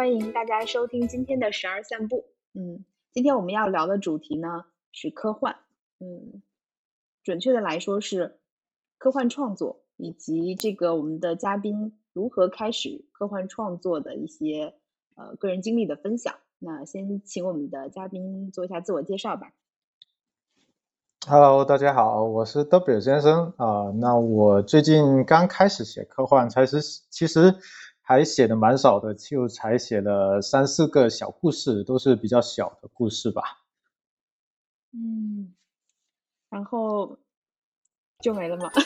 欢迎大家收听今天的十二散步。嗯，今天我们要聊的主题呢是科幻。嗯，准确的来说是科幻创作，以及这个我们的嘉宾如何开始科幻创作的一些呃个人经历的分享。那先请我们的嘉宾做一下自我介绍吧。Hello，大家好，我是 W 先生啊。那我最近刚开始写科幻，才是其实还写的蛮少的，就才写了三四个小故事，都是比较小的故事吧。嗯，然后就没了吗？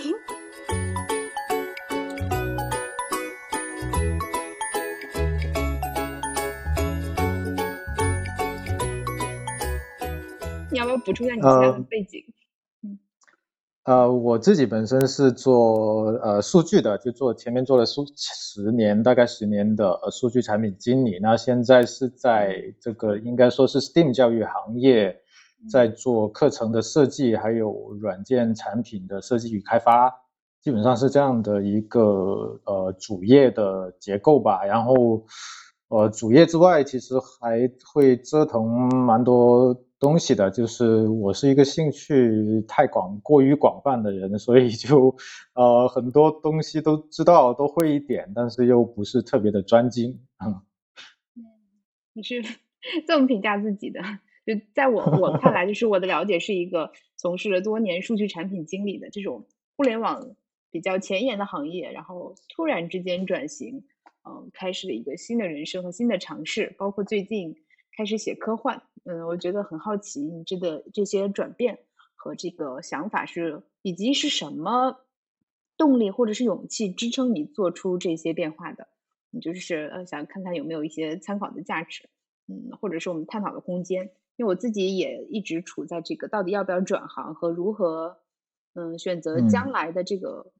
你要不要补充一下你现在的背景？嗯，呃，我自己本身是做呃数据的，就做前面做了数十年，大概十年的数据产品经理。那现在是在这个应该说是 STEAM 教育行业，在做课程的设计，还有软件产品的设计与开发，基本上是这样的一个呃主业的结构吧。然后呃主业之外，其实还会折腾蛮多。东西的，就是我是一个兴趣太广、过于广泛的人，所以就呃很多东西都知道，都会一点，但是又不是特别的专精。嗯，你是 这么评价自己的？就在我我看来，就是我的了解是一个从事了多年数据产品经理的这种互联网比较前沿的行业，然后突然之间转型，嗯，开始了一个新的人生和新的尝试，包括最近。开始写科幻，嗯，我觉得很好奇，你这个这些转变和这个想法是，以及是什么动力或者是勇气支撑你做出这些变化的？你就是呃，想看看有没有一些参考的价值，嗯，或者是我们探讨的空间。因为我自己也一直处在这个到底要不要转行和如何，嗯，选择将来的这个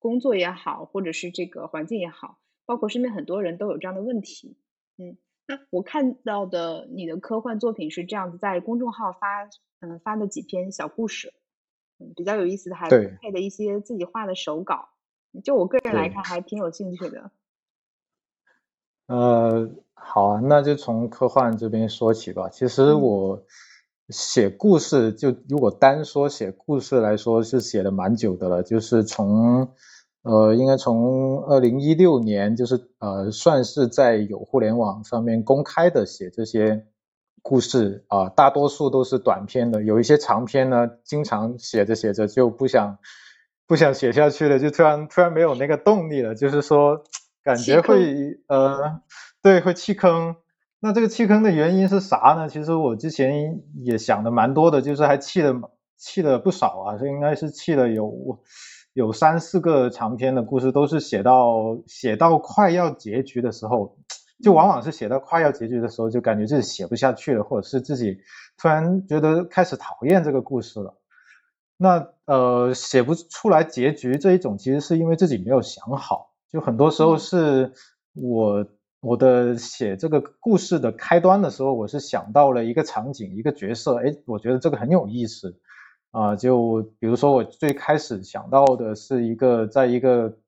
工作也好，或者是这个环境也好，包括身边很多人都有这样的问题，嗯。那我看到的你的科幻作品是这样子，在公众号发，嗯，发的几篇小故事，嗯，比较有意思的，还配的一些自己画的手稿，就我个人来看，还挺有兴趣的。呃，好啊，那就从科幻这边说起吧。其实我写故事，就如果单说写故事来说，是写的蛮久的了，就是从。呃，应该从二零一六年，就是呃，算是在有互联网上面公开的写这些故事啊，大多数都是短篇的，有一些长篇呢，经常写着写着就不想不想写下去了，就突然突然没有那个动力了，就是说感觉会呃，对，会弃坑。那这个弃坑的原因是啥呢？其实我之前也想的蛮多的，就是还弃了弃了不少啊，这应该是弃了有。有三四个长篇的故事，都是写到写到快要结局的时候，就往往是写到快要结局的时候，就感觉自己写不下去了，或者是自己突然觉得开始讨厌这个故事了。那呃，写不出来结局这一种，其实是因为自己没有想好。就很多时候是我我的写这个故事的开端的时候，我是想到了一个场景，一个角色，哎，我觉得这个很有意思。啊，就比如说我最开始想到的是一个，在一个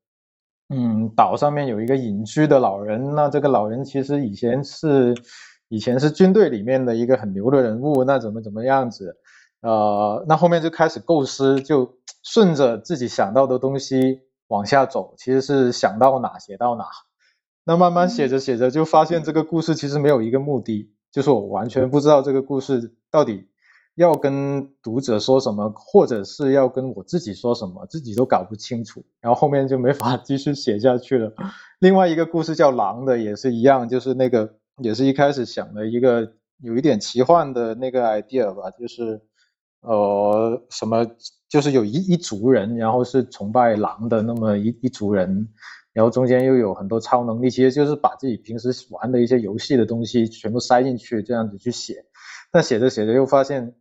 嗯岛上面有一个隐居的老人，那这个老人其实以前是以前是军队里面的一个很牛的人物，那怎么怎么样子？呃，那后面就开始构思，就顺着自己想到的东西往下走，其实是想到哪写到哪。那慢慢写着写着，就发现这个故事其实没有一个目的，就是我完全不知道这个故事到底。要跟读者说什么，或者是要跟我自己说什么，自己都搞不清楚，然后后面就没法继续写下去了。另外一个故事叫《狼》的也是一样，就是那个也是一开始想的一个有一点奇幻的那个 idea 吧，就是呃什么，就是有一一族人，然后是崇拜狼的那么一一族人，然后中间又有很多超能力，其实就是把自己平时玩的一些游戏的东西全部塞进去，这样子去写。但写着写着又发现，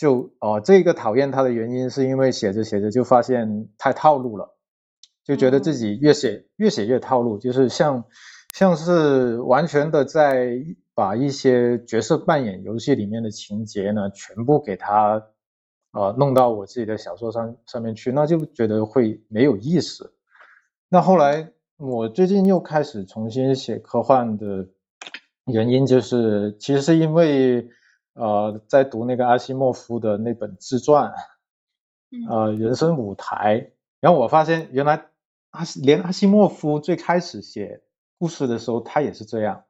就哦，这个讨厌他的原因是因为写着写着就发现太套路了，就觉得自己越写越写越套路，就是像像是完全的在把一些角色扮演游戏里面的情节呢，全部给他呃弄到我自己的小说上上面去，那就觉得会没有意思。那后来我最近又开始重新写科幻的原因就是，其实是因为呃，在读那个阿西莫夫的那本自传，呃，人生舞台，然后我发现原来阿西连阿西莫夫最开始写故事的时候，他也是这样，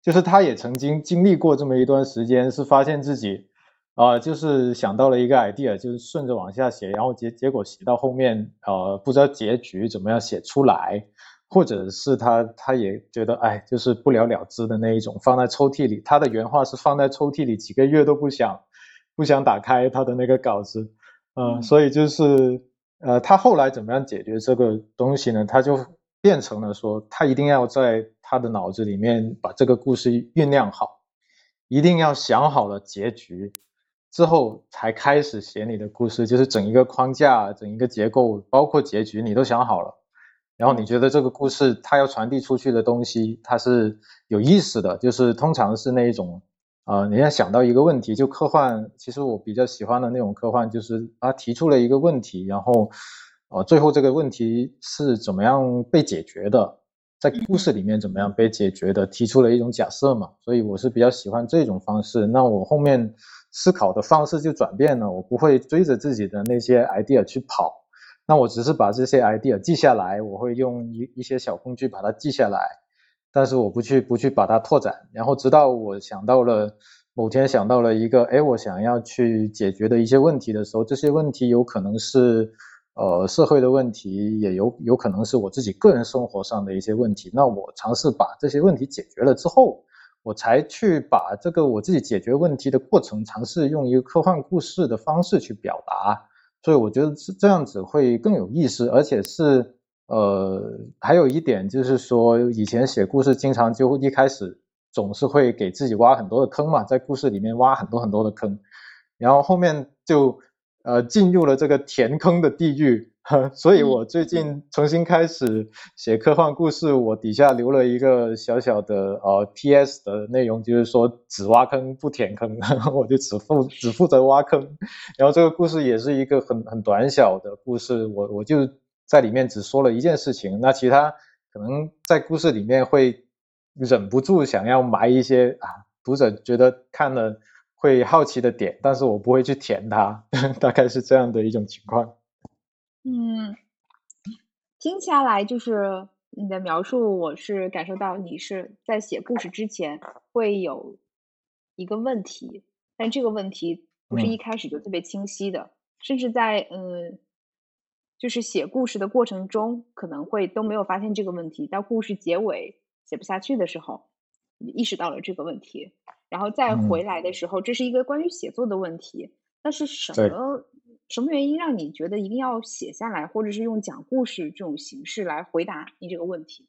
就是他也曾经经历过这么一段时间，是发现自己。啊，就是想到了一个 idea，就是顺着往下写，然后结结果写到后面，呃，不知道结局怎么样写出来，或者是他他也觉得，哎，就是不了了之的那一种，放在抽屉里。他的原话是放在抽屉里几个月都不想不想打开他的那个稿子，呃，所以就是，呃，他后来怎么样解决这个东西呢？他就变成了说，他一定要在他的脑子里面把这个故事酝酿好，一定要想好了结局。之后才开始写你的故事，就是整一个框架、整一个结构，包括结局，你都想好了。然后你觉得这个故事它要传递出去的东西，它是有意思的，就是通常是那一种，呃，你要想到一个问题，就科幻，其实我比较喜欢的那种科幻，就是他提出了一个问题，然后，呃，最后这个问题是怎么样被解决的，在故事里面怎么样被解决的，提出了一种假设嘛。所以我是比较喜欢这种方式。那我后面。思考的方式就转变了，我不会追着自己的那些 idea 去跑，那我只是把这些 idea 记下来，我会用一一些小工具把它记下来，但是我不去不去把它拓展，然后直到我想到了某天想到了一个，哎，我想要去解决的一些问题的时候，这些问题有可能是呃社会的问题，也有有可能是我自己个人生活上的一些问题，那我尝试把这些问题解决了之后。我才去把这个我自己解决问题的过程，尝试用一个科幻故事的方式去表达，所以我觉得是这样子会更有意思，而且是呃，还有一点就是说，以前写故事经常就一开始总是会给自己挖很多的坑嘛，在故事里面挖很多很多的坑，然后后面就呃进入了这个填坑的地狱。所以，我最近重新开始写科幻故事，我底下留了一个小小的呃 P.S. 的内容，就是说只挖坑不填坑，我就只负只负责挖坑。然后这个故事也是一个很很短小的故事，我我就在里面只说了一件事情，那其他可能在故事里面会忍不住想要埋一些啊读者觉得看了会好奇的点，但是我不会去填它，大概是这样的一种情况。嗯，听下来就是你的描述，我是感受到你是在写故事之前会有一个问题，但这个问题不是一开始就特别清晰的，甚至在嗯，就是写故事的过程中可能会都没有发现这个问题，到故事结尾写不下去的时候，意识到了这个问题，然后再回来的时候，这是一个关于写作的问题，那是什么？什么原因让你觉得一定要写下来，或者是用讲故事这种形式来回答你这个问题？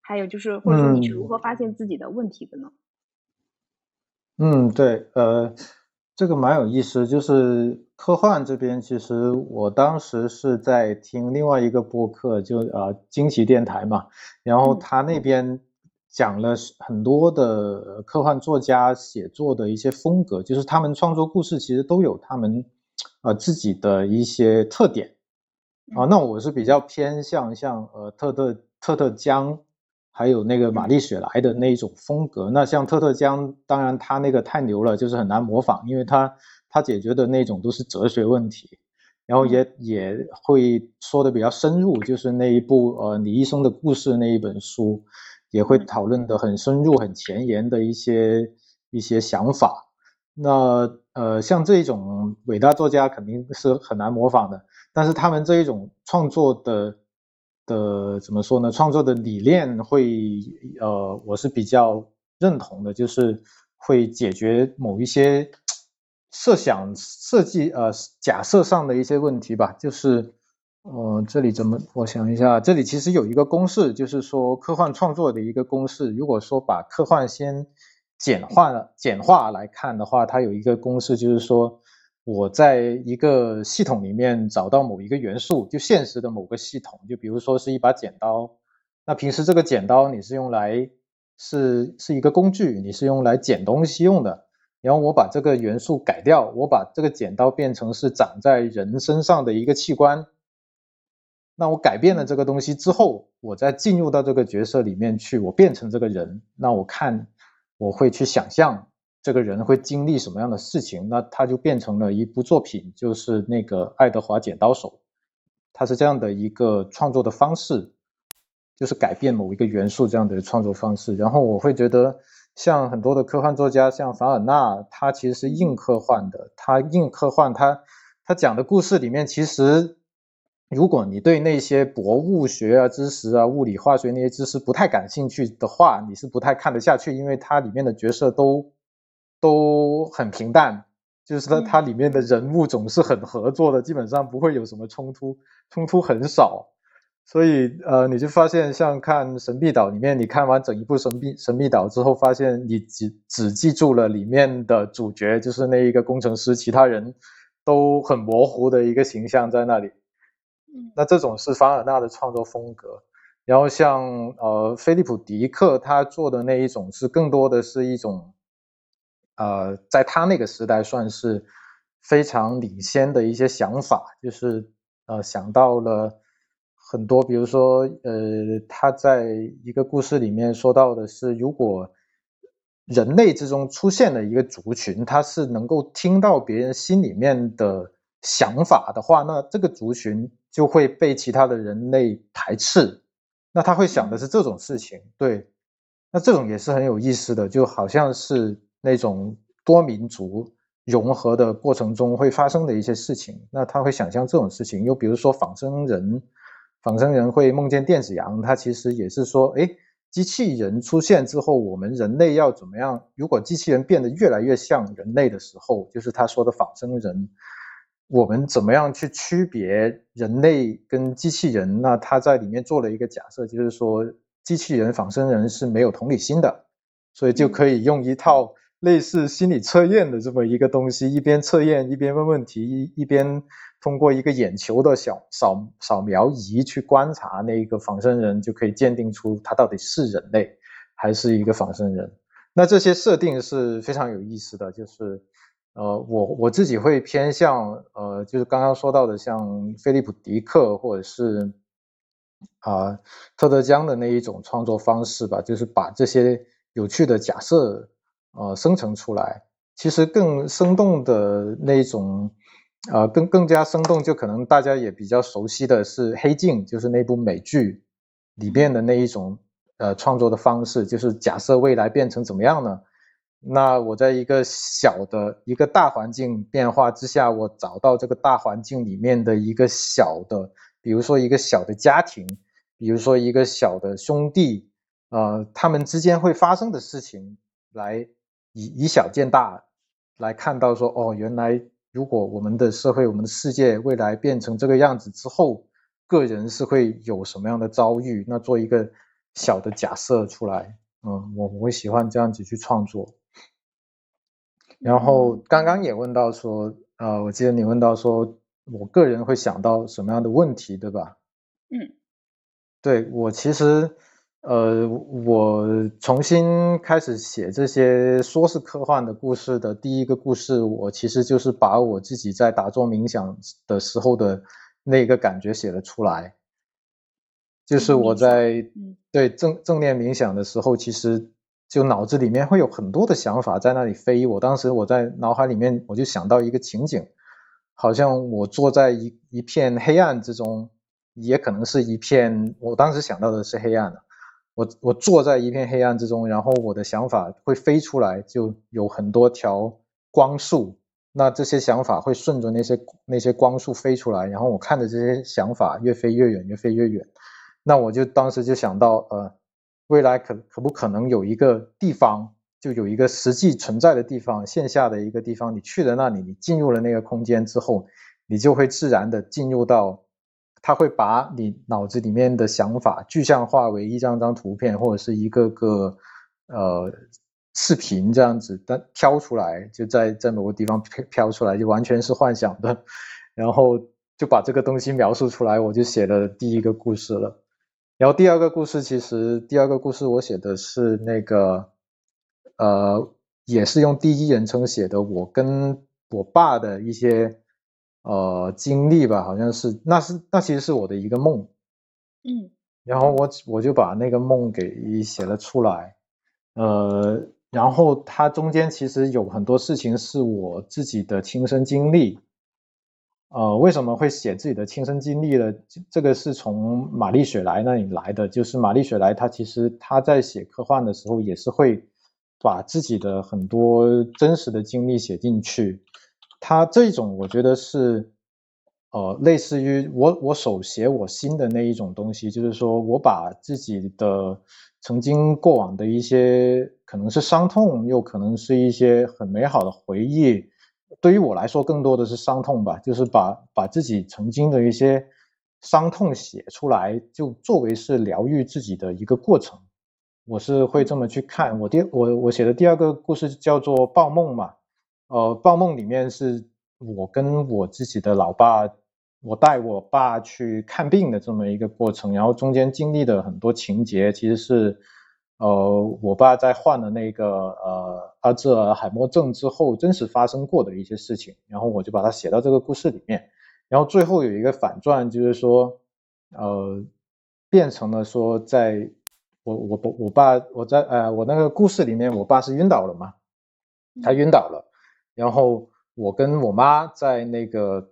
还有就是，或者说你是如何发现自己的问题的呢？嗯，对，呃，这个蛮有意思。就是科幻这边，其实我当时是在听另外一个播客，就呃惊奇电台嘛，然后他那边讲了很多的科幻作家写作的一些风格，就是他们创作故事其实都有他们。呃，自己的一些特点。啊，那我是比较偏向像呃特特特特江，还有那个玛丽雪莱的那一种风格。那像特特江，当然他那个太牛了，就是很难模仿，因为他他解决的那种都是哲学问题，然后也也会说的比较深入，就是那一部呃李医生的故事那一本书，也会讨论的很深入、很前沿的一些一些想法。那呃，像这一种伟大作家肯定是很难模仿的，但是他们这一种创作的的怎么说呢？创作的理念会呃，我是比较认同的，就是会解决某一些设想设计呃假设上的一些问题吧。就是呃，这里怎么？我想一下，这里其实有一个公式，就是说科幻创作的一个公式。如果说把科幻先简化了，简化来看的话，它有一个公式，就是说，我在一个系统里面找到某一个元素，就现实的某个系统，就比如说是一把剪刀，那平时这个剪刀你是用来是是一个工具，你是用来剪东西用的，然后我把这个元素改掉，我把这个剪刀变成是长在人身上的一个器官，那我改变了这个东西之后，我再进入到这个角色里面去，我变成这个人，那我看我会去想象这个人会经历什么样的事情，那他就变成了一部作品，就是那个《爱德华剪刀手》，他是这样的一个创作的方式，就是改变某一个元素这样的创作方式。然后我会觉得，像很多的科幻作家，像凡尔纳，他其实是硬科幻的，他硬科幻，他他讲的故事里面其实。如果你对那些博物学啊知识啊、物理化学那些知识不太感兴趣的话，你是不太看得下去，因为它里面的角色都都很平淡，就是它它里面的人物总是很合作的，基本上不会有什么冲突，冲突很少。所以呃，你就发现像看《神秘岛》里面，你看完整一部《神秘神秘岛》之后，发现你只只记住了里面的主角，就是那一个工程师，其他人都很模糊的一个形象在那里。那这种是凡尔纳的创作风格，然后像呃菲利普迪克他做的那一种是更多的是一种，呃，在他那个时代算是非常领先的一些想法，就是呃想到了很多，比如说呃他在一个故事里面说到的是，如果人类之中出现了一个族群，他是能够听到别人心里面的想法的话，那这个族群。就会被其他的人类排斥，那他会想的是这种事情，对，那这种也是很有意思的，就好像是那种多民族融合的过程中会发生的一些事情，那他会想象这种事情。又比如说仿生人，仿生人会梦见电子羊，他其实也是说，哎，机器人出现之后，我们人类要怎么样？如果机器人变得越来越像人类的时候，就是他说的仿生人。我们怎么样去区别人类跟机器人？那他在里面做了一个假设，就是说机器人仿生人是没有同理心的，所以就可以用一套类似心理测验的这么一个东西，一边测验一边问问题，一一边通过一个眼球的小扫扫描仪去观察那个仿生人，就可以鉴定出他到底是人类还是一个仿生人。那这些设定是非常有意思的，就是。呃，我我自己会偏向呃，就是刚刚说到的，像菲利普迪克或者是啊特德江的那一种创作方式吧，就是把这些有趣的假设呃生成出来。其实更生动的那一种，呃，更更加生动，就可能大家也比较熟悉的是《黑镜》，就是那部美剧里面的那一种呃创作的方式，就是假设未来变成怎么样呢？那我在一个小的一个大环境变化之下，我找到这个大环境里面的一个小的，比如说一个小的家庭，比如说一个小的兄弟，呃，他们之间会发生的事情，来以以小见大，来看到说，哦，原来如果我们的社会、我们的世界未来变成这个样子之后，个人是会有什么样的遭遇？那做一个小的假设出来，嗯，我我会喜欢这样子去创作。然后刚刚也问到说，呃，我记得你问到说，我个人会想到什么样的问题，对吧？嗯，对我其实，呃，我重新开始写这些说是科幻的故事的第一个故事，我其实就是把我自己在打坐冥想的时候的那个感觉写了出来，就是我在对正正念冥想的时候，其实。就脑子里面会有很多的想法在那里飞。我当时我在脑海里面我就想到一个情景，好像我坐在一一片黑暗之中，也可能是一片。我当时想到的是黑暗的。我我坐在一片黑暗之中，然后我的想法会飞出来，就有很多条光束。那这些想法会顺着那些那些光束飞出来，然后我看着这些想法越飞越远，越飞越远。那我就当时就想到，呃。未来可可不可能有一个地方，就有一个实际存在的地方，线下的一个地方，你去了那里，你进入了那个空间之后，你就会自然的进入到，他会把你脑子里面的想法具象化为一张张图片或者是一个个呃视频这样子，但飘出来就在在某个地方飘飘出来，就完全是幻想的，然后就把这个东西描述出来，我就写了第一个故事了。然后第二个故事，其实第二个故事我写的是那个，呃，也是用第一人称写的，我跟我爸的一些呃经历吧，好像是那是那其实是我的一个梦，嗯，然后我我就把那个梦给写了出来，呃，然后它中间其实有很多事情是我自己的亲身经历。呃，为什么会写自己的亲身经历呢？这个是从玛丽雪莱那里来的。就是玛丽雪莱，她其实她在写科幻的时候，也是会把自己的很多真实的经历写进去。她这种，我觉得是，呃，类似于我我手写我心的那一种东西，就是说我把自己的曾经过往的一些，可能是伤痛，又可能是一些很美好的回忆。对于我来说，更多的是伤痛吧，就是把把自己曾经的一些伤痛写出来，就作为是疗愈自己的一个过程。我是会这么去看。我第我我写的第二个故事叫做《报梦》嘛，呃，《报梦》里面是我跟我自己的老爸，我带我爸去看病的这么一个过程，然后中间经历的很多情节，其实是。呃，我爸在患了那个呃阿兹海默症之后，真实发生过的一些事情，然后我就把它写到这个故事里面，然后最后有一个反转，就是说，呃，变成了说，在我我我我爸我在呃我那个故事里面，我爸是晕倒了嘛，他晕倒了，然后我跟我妈在那个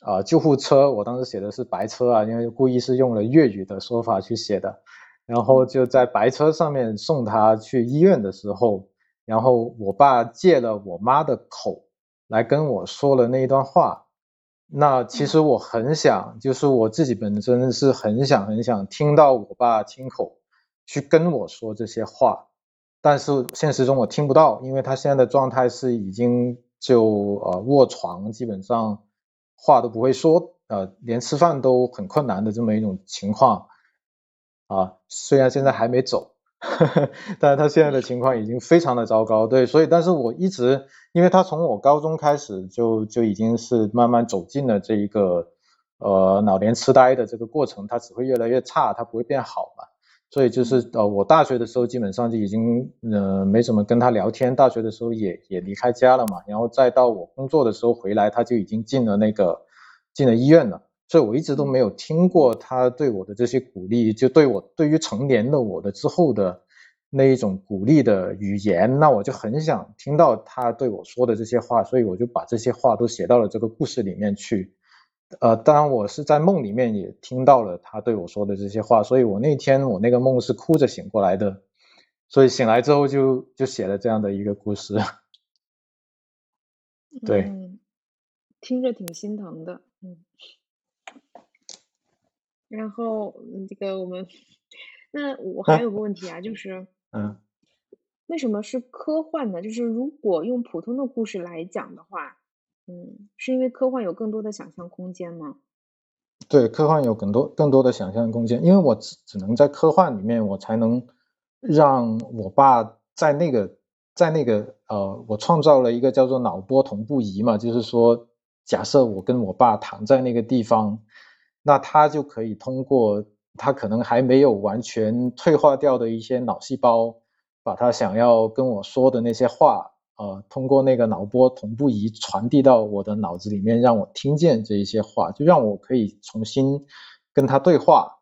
呃救护车，我当时写的是白车啊，因为故意是用了粤语的说法去写的。然后就在白车上面送他去医院的时候，然后我爸借了我妈的口来跟我说了那一段话。那其实我很想，就是我自己本身是很想很想听到我爸亲口去跟我说这些话，但是现实中我听不到，因为他现在的状态是已经就呃卧床，基本上话都不会说，呃连吃饭都很困难的这么一种情况。啊，虽然现在还没走，但是他现在的情况已经非常的糟糕。对，所以，但是我一直，因为他从我高中开始就就已经是慢慢走进了这一个呃老年痴呆的这个过程，他只会越来越差，他不会变好嘛。所以就是呃，我大学的时候基本上就已经呃没怎么跟他聊天，大学的时候也也离开家了嘛，然后再到我工作的时候回来，他就已经进了那个进了医院了。所以我一直都没有听过他对我的这些鼓励，就对我对于成年的我的之后的那一种鼓励的语言，那我就很想听到他对我说的这些话，所以我就把这些话都写到了这个故事里面去。呃，当然我是在梦里面也听到了他对我说的这些话，所以我那天我那个梦是哭着醒过来的，所以醒来之后就就写了这样的一个故事。对，听着挺心疼的，嗯。然后，这个我们，那我还有个问题啊，就是，嗯，为什么是科幻呢？就是如果用普通的故事来讲的话，嗯，是因为科幻有更多的想象空间吗？对，科幻有更多更多的想象空间，因为我只只能在科幻里面，我才能让我爸在那个在那个呃，我创造了一个叫做脑波同步仪嘛，就是说，假设我跟我爸躺在那个地方。那他就可以通过他可能还没有完全退化掉的一些脑细胞，把他想要跟我说的那些话，呃，通过那个脑波同步仪传递到我的脑子里面，让我听见这一些话，就让我可以重新跟他对话。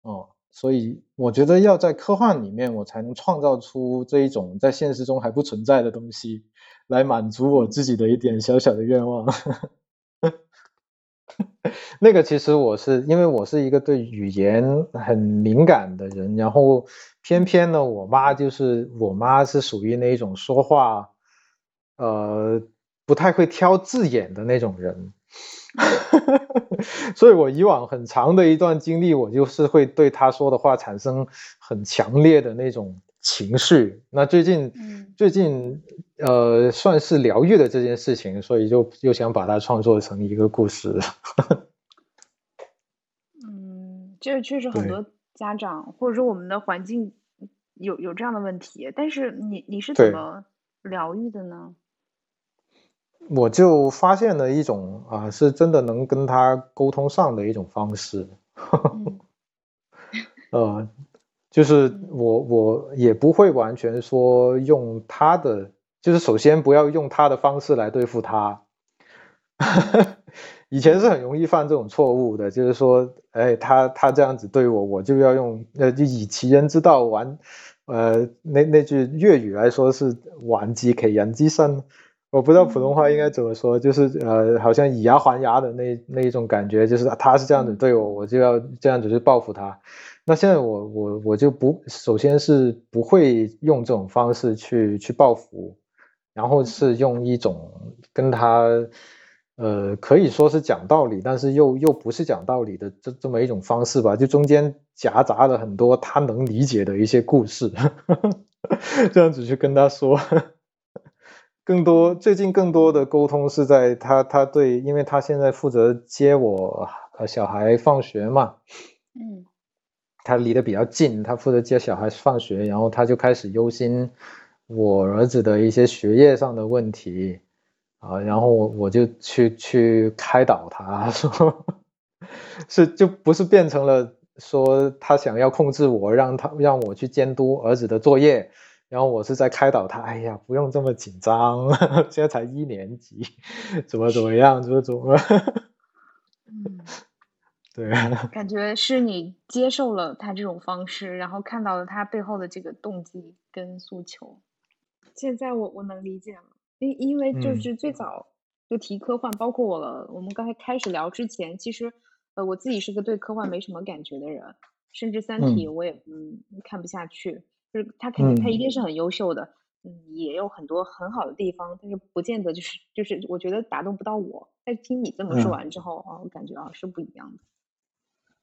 哦，所以我觉得要在科幻里面，我才能创造出这一种在现实中还不存在的东西，来满足我自己的一点小小的愿望。那个其实我是因为我是一个对语言很敏感的人，然后偏偏呢，我妈就是我妈是属于那种说话，呃，不太会挑字眼的那种人，所以我以往很长的一段经历，我就是会对她说的话产生很强烈的那种情绪。那最近，最近呃，算是疗愈的这件事情，所以就又想把它创作成一个故事。嗯这确实很多家长或者说我们的环境有有这样的问题，但是你你是怎么疗愈的呢？我就发现了一种啊，是真的能跟他沟通上的一种方式。呃，就是我我也不会完全说用他的，就是首先不要用他的方式来对付他。以前是很容易犯这种错误的，就是说，哎，他他这样子对我，我就要用呃，就以其人之道还，呃，那那句粤语来说是还击其人之身，我不知道普通话应该怎么说，就是呃，好像以牙还牙的那那一种感觉，就是他是这样子对我，我就要这样子去报复他。那现在我我我就不，首先是不会用这种方式去去报复，然后是用一种跟他。呃，可以说是讲道理，但是又又不是讲道理的这这么一种方式吧，就中间夹杂了很多他能理解的一些故事，这样子去跟他说。更多最近更多的沟通是在他他对，因为他现在负责接我呃小孩放学嘛，嗯，他离得比较近，他负责接小孩放学，然后他就开始忧心我儿子的一些学业上的问题。啊，然后我我就去去开导他，说 是就不是变成了说他想要控制我，让他让我去监督儿子的作业，然后我是在开导他，哎呀，不用这么紧张，现在才一年级，怎么怎么样，怎么怎么，嗯，对，感觉是你接受了他这种方式，然后看到了他背后的这个动机跟诉求，现在我我能理解了。因因为就是最早就提科幻，包括我了。我们刚才开始聊之前，其实呃我自己是个对科幻没什么感觉的人，甚至《三体》我也嗯看不下去。就是他肯定他一定是很优秀的，嗯也有很多很好的地方，但是不见得就是就是我觉得打动不到我。但听你这么说完之后啊，我感觉啊是不一样的。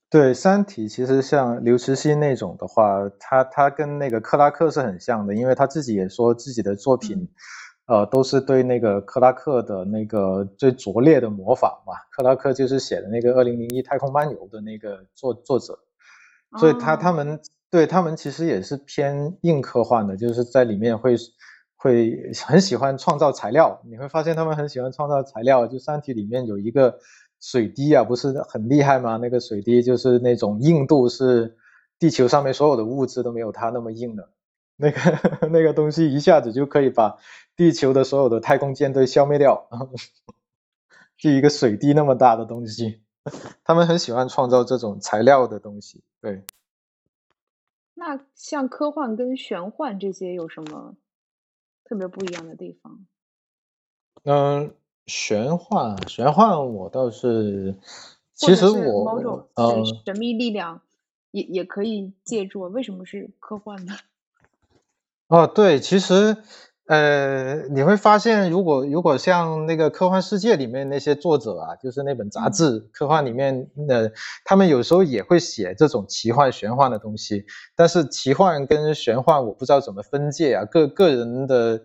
对《三体》，其实像刘慈欣那种的话，他他跟那个克拉克是很像的，因为他自己也说自己的作品。呃，都是对那个克拉克的那个最拙劣的模仿嘛。克拉克就是写的那个《二零零一太空漫游》的那个作作者，所以他他们对他们其实也是偏硬科幻的，就是在里面会会很喜欢创造材料。你会发现他们很喜欢创造材料，就《三体》里面有一个水滴啊，不是很厉害吗？那个水滴就是那种硬度是地球上面所有的物质都没有它那么硬的。那个 那个东西一下子就可以把地球的所有的太空舰队消灭掉，就一个水滴那么大的东西，他们很喜欢创造这种材料的东西。对，那像科幻跟玄幻这些有什么特别不一样的地方？嗯，玄幻玄幻我倒是，其实我某种神神秘力量也也可以借助。为什么是科幻呢？哦，对，其实，呃，你会发现，如果如果像那个科幻世界里面那些作者啊，就是那本杂志科幻里面的，他们有时候也会写这种奇幻玄幻的东西。但是奇幻跟玄幻，我不知道怎么分界啊。个个人的，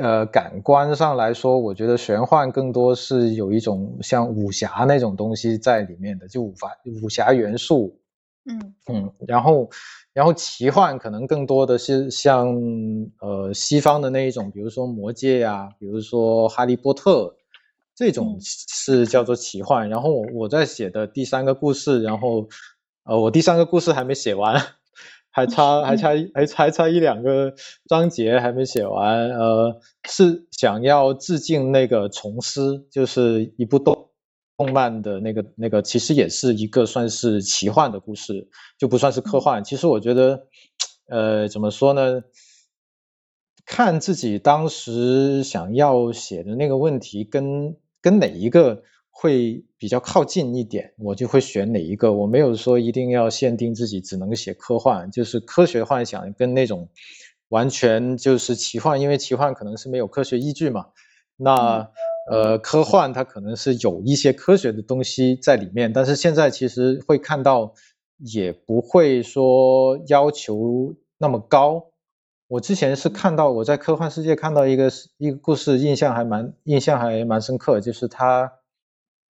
呃，感官上来说，我觉得玄幻更多是有一种像武侠那种东西在里面的，就武法武侠元素。嗯嗯，然后。然后奇幻可能更多的是像呃西方的那一种，比如说魔戒呀，比如说哈利波特，这种是叫做奇幻。然后我我在写的第三个故事，然后呃我第三个故事还没写完，还差还差还还差一两个章节还没写完，呃是想要致敬那个虫师，就是一部动。动漫的那个那个其实也是一个算是奇幻的故事，就不算是科幻。其实我觉得，呃，怎么说呢？看自己当时想要写的那个问题跟跟哪一个会比较靠近一点，我就会选哪一个。我没有说一定要限定自己只能写科幻，就是科学幻想跟那种完全就是奇幻，因为奇幻可能是没有科学依据嘛。那呃，科幻它可能是有一些科学的东西在里面，但是现在其实会看到，也不会说要求那么高。我之前是看到我在科幻世界看到一个一个故事，印象还蛮印象还蛮深刻，就是他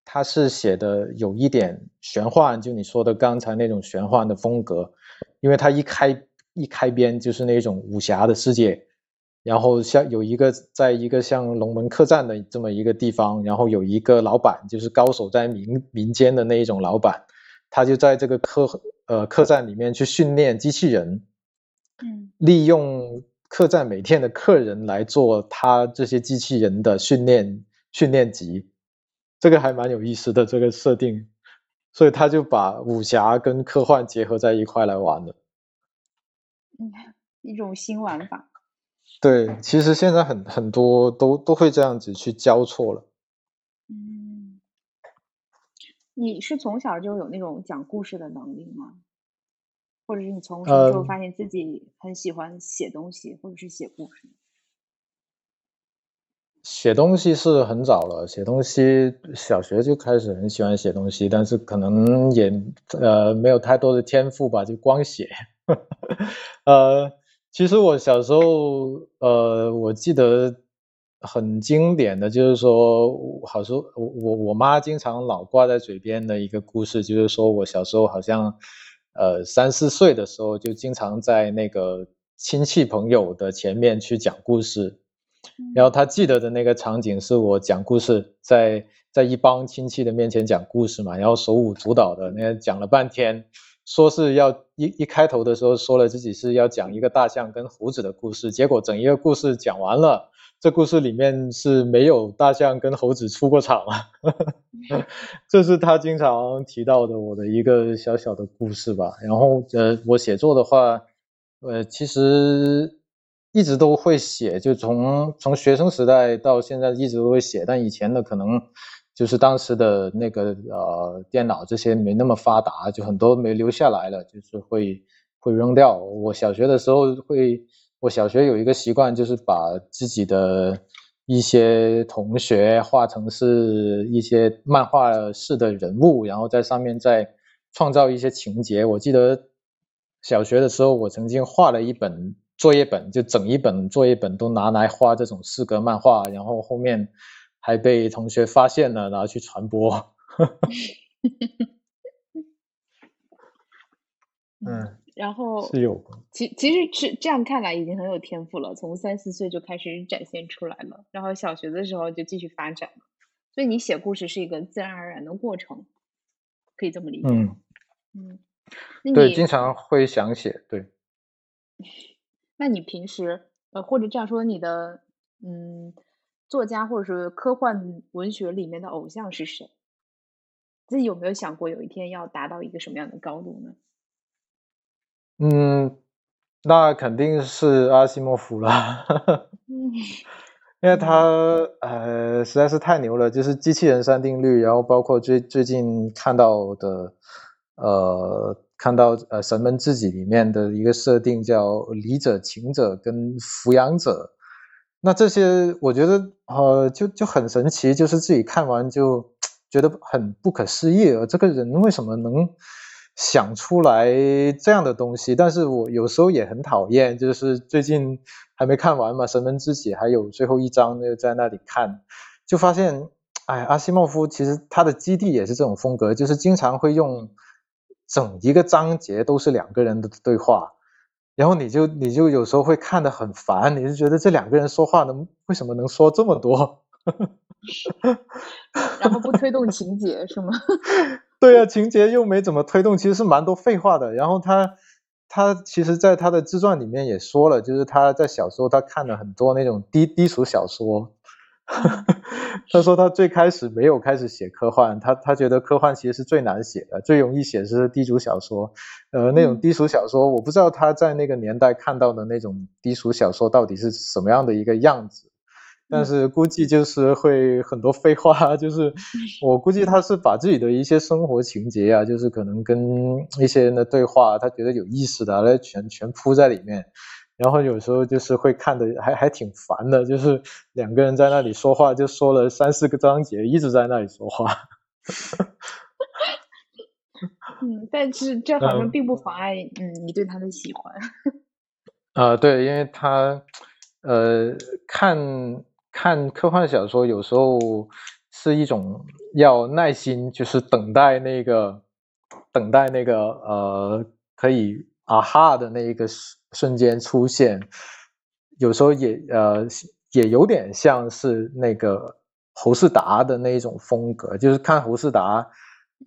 他是写的有一点玄幻，就你说的刚才那种玄幻的风格，因为他一开一开篇就是那种武侠的世界。然后像有一个在一个像龙门客栈的这么一个地方，然后有一个老板，就是高手在民民间的那一种老板，他就在这个客呃客栈里面去训练机器人，嗯，利用客栈每天的客人来做他这些机器人的训练训练集，这个还蛮有意思的这个设定，所以他就把武侠跟科幻结合在一块来玩了。嗯，一种新玩法。对，其实现在很很多都都会这样子去交错了。嗯，你是从小就有那种讲故事的能力吗？或者是你从什么时候发现自己很喜欢写东西，或者是写故事？写东西是很早了，写东西小学就开始很喜欢写东西，但是可能也呃没有太多的天赋吧，就光写。呃，其实我小时候呃，我记得很经典的就是说，好说我我我妈经常老挂在嘴边的一个故事，就是说我小时候好像呃三四岁的时候就经常在那个亲戚朋友的前面去讲故事。然后她记得的那个场景是我讲故事，在在一帮亲戚的面前讲故事嘛，然后手舞足蹈的，那讲了半天，说是要一一开头的时候说了自己是要讲一个大象跟猴子的故事，结果整一个故事讲完了，这故事里面是没有大象跟猴子出过场啊，这是他经常提到的我的一个小小的故事吧。然后呃，我写作的话，呃，其实。一直都会写，就从从学生时代到现在一直都会写，但以前的可能就是当时的那个呃电脑这些没那么发达，就很多没留下来了，就是会会扔掉。我小学的时候会，我小学有一个习惯，就是把自己的一些同学画成是一些漫画式的人物，然后在上面再创造一些情节。我记得小学的时候，我曾经画了一本。作业本就整一本作业本都拿来画这种四格漫画，然后后面还被同学发现了，然后去传播。嗯，然后是有，其其实是这样看来已经很有天赋了，从三四岁就开始展现出来了，然后小学的时候就继续发展了，所以你写故事是一个自然而然的过程，可以这么理解吗？嗯，对，经常会想写，对。那你平时，呃，或者这样说，你的，嗯，作家或者是科幻文学里面的偶像是谁？自己有没有想过有一天要达到一个什么样的高度呢？嗯，那肯定是阿西莫夫了，嗯，因为他呃实在是太牛了，就是机器人三定律，然后包括最最近看到的，呃。看到呃，神门自己里面的一个设定叫理者、情者跟抚养者，那这些我觉得呃就就很神奇，就是自己看完就觉得很不可思议啊，这个人为什么能想出来这样的东西？但是我有时候也很讨厌，就是最近还没看完嘛，神门之己还有最后一章就在那里看，就发现哎，阿西莫夫其实他的基地也是这种风格，就是经常会用。整一个章节都是两个人的对话，然后你就你就有时候会看得很烦，你就觉得这两个人说话能为什么能说这么多？然后不推动情节是吗？对啊，情节又没怎么推动，其实是蛮多废话的。然后他他其实在他的自传里面也说了，就是他在小时候他看了很多那种低低俗小说。他说他最开始没有开始写科幻，他他觉得科幻其实是最难写的，最容易写是低俗小说。呃，那种低俗小说，我不知道他在那个年代看到的那种低俗小说到底是什么样的一个样子，但是估计就是会很多废话，就是我估计他是把自己的一些生活情节啊，就是可能跟一些人的对话，他觉得有意思的，来全全铺在里面。然后有时候就是会看的还还挺烦的，就是两个人在那里说话，就说了三四个章节，一直在那里说话。嗯，但是这好像并不妨碍嗯你对他的喜欢。啊，对，因为他呃看看科幻小说有时候是一种要耐心，就是等待那个等待那个呃可以啊哈的那一个时。瞬间出现，有时候也呃也有点像是那个侯世达的那一种风格，就是看侯世达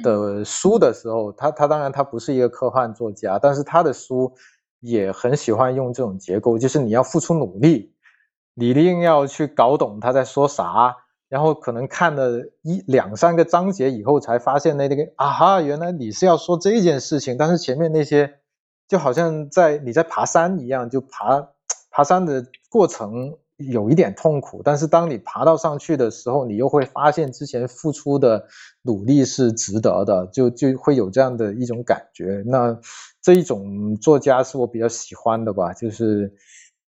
的书的时候，他他当然他不是一个科幻作家，但是他的书也很喜欢用这种结构，就是你要付出努力，你一定要去搞懂他在说啥，然后可能看了一两三个章节以后，才发现那那个啊哈，原来你是要说这件事情，但是前面那些就好像在你在爬山一样，就爬爬山的过程有一点痛苦，但是当你爬到上去的时候，你又会发现之前付出的努力是值得的，就就会有这样的一种感觉。那这一种作家是我比较喜欢的吧，就是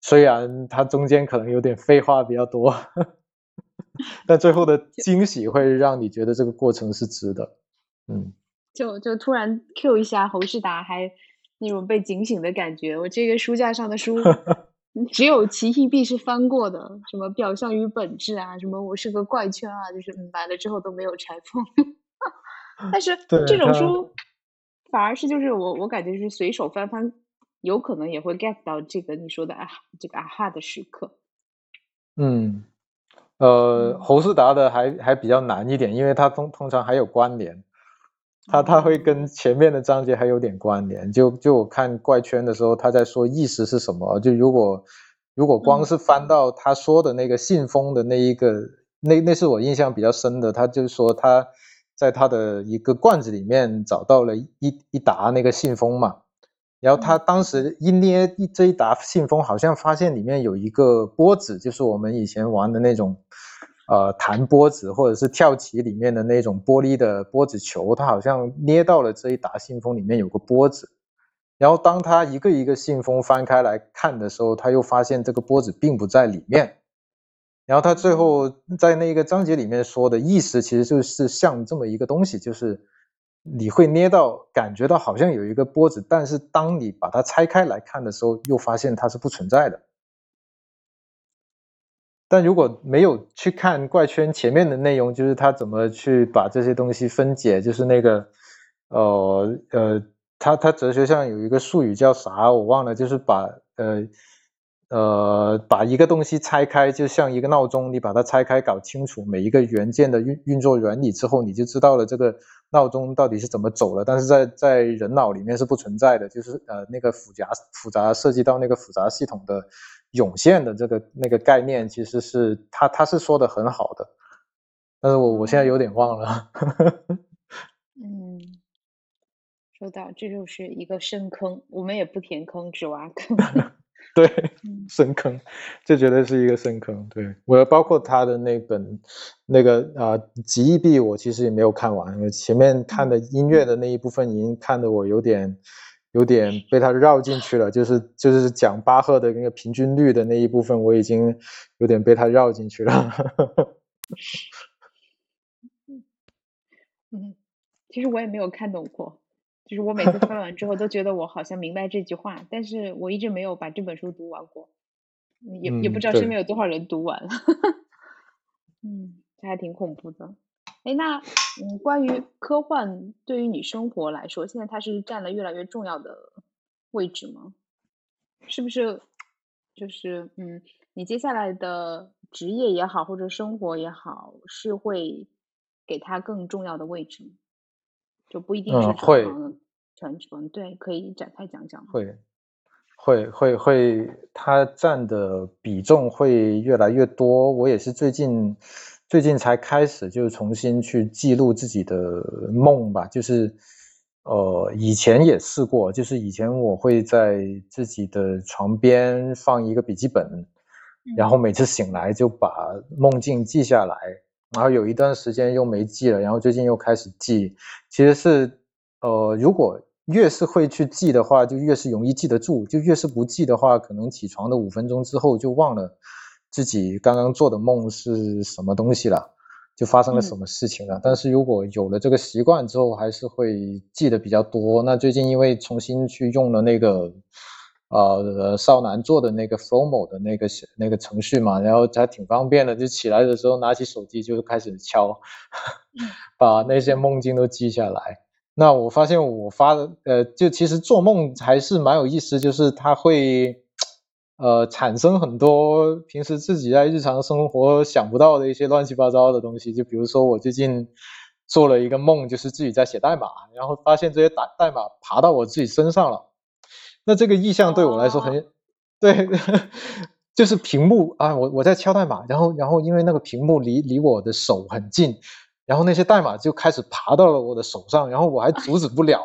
虽然他中间可能有点废话比较多。但最后的惊喜会让你觉得这个过程是值得，嗯，就就突然 Q 一下侯世达，还那种被警醒的感觉。我这个书架上的书，只有奇异壁是翻过的，什么表象与本质啊，什么我是个怪圈啊，就是买了之后都没有拆封。但是 这种书反而是就是我我感觉是随手翻翻，有可能也会 get 到这个你说的啊这个啊哈的时刻，嗯。呃，侯世达的还还比较难一点，因为他通通常还有关联，他他会跟前面的章节还有点关联。就就我看怪圈的时候，他在说意识是什么？就如果如果光是翻到他说的那个信封的那一个，那那是我印象比较深的。他就是说他在他的一个罐子里面找到了一一沓那个信封嘛。然后他当时一捏一这一沓信封，好像发现里面有一个波子，就是我们以前玩的那种，呃，弹波子或者是跳棋里面的那种玻璃的波子球。他好像捏到了这一沓信封里面有个波子。然后当他一个一个信封翻开来看的时候，他又发现这个波子并不在里面。然后他最后在那个章节里面说的意思，其实就是像这么一个东西，就是。你会捏到，感觉到好像有一个波子，但是当你把它拆开来看的时候，又发现它是不存在的。但如果没有去看怪圈前面的内容，就是他怎么去把这些东西分解，就是那个，呃呃，他他哲学上有一个术语叫啥，我忘了，就是把呃。呃，把一个东西拆开，就像一个闹钟，你把它拆开，搞清楚每一个元件的运运作原理之后，你就知道了这个闹钟到底是怎么走了。但是在在人脑里面是不存在的，就是呃那个复杂复杂涉及到那个复杂系统的涌现的这个那个概念，其实是他他是说的很好的，但是我我现在有点忘了。嗯，说到这就是一个深坑，我们也不填坑，只挖坑。对，深坑，这绝对是一个深坑。对我包括他的那本那个啊《极易币》，我其实也没有看完，因为前面看的音乐的那一部分已经看得我有点有点被他绕进去了。就是就是讲巴赫的那个平均律的那一部分，我已经有点被他绕进去了。嗯，其实我也没有看懂过。就是我每次看完之后都觉得我好像明白这句话，但是我一直没有把这本书读完过，也也不知道身边有多少人读完了。嗯，这还挺恐怖的。哎，那嗯，关于科幻对于你生活来说，现在它是占了越来越重要的位置吗？是不是？就是嗯，你接下来的职业也好，或者生活也好，是会给它更重要的位置吗？就不一定是会传承，对，可以展开讲讲。会，会，会，会，它占的比重会越来越多。我也是最近，最近才开始，就是重新去记录自己的梦吧。就是，呃，以前也试过，就是以前我会在自己的床边放一个笔记本，然后每次醒来就把梦境记下来。然后有一段时间又没记了，然后最近又开始记。其实是，呃，如果越是会去记的话，就越是容易记得住；就越是不记的话，可能起床的五分钟之后就忘了自己刚刚做的梦是什么东西了，就发生了什么事情了。但是如果有了这个习惯之后，还是会记得比较多。那最近因为重新去用了那个。呃，少男做的那个 Flomo 的那个那个程序嘛，然后还挺方便的，就起来的时候拿起手机就开始敲，把那些梦境都记下来。那我发现我发的，呃，就其实做梦还是蛮有意思，就是它会，呃，产生很多平时自己在日常生活想不到的一些乱七八糟的东西。就比如说我最近做了一个梦，就是自己在写代码，然后发现这些代代码爬到我自己身上了。那这个意象对我来说很，对，就是屏幕啊，我我在敲代码，然后然后因为那个屏幕离离我的手很近，然后那些代码就开始爬到了我的手上，然后我还阻止不了，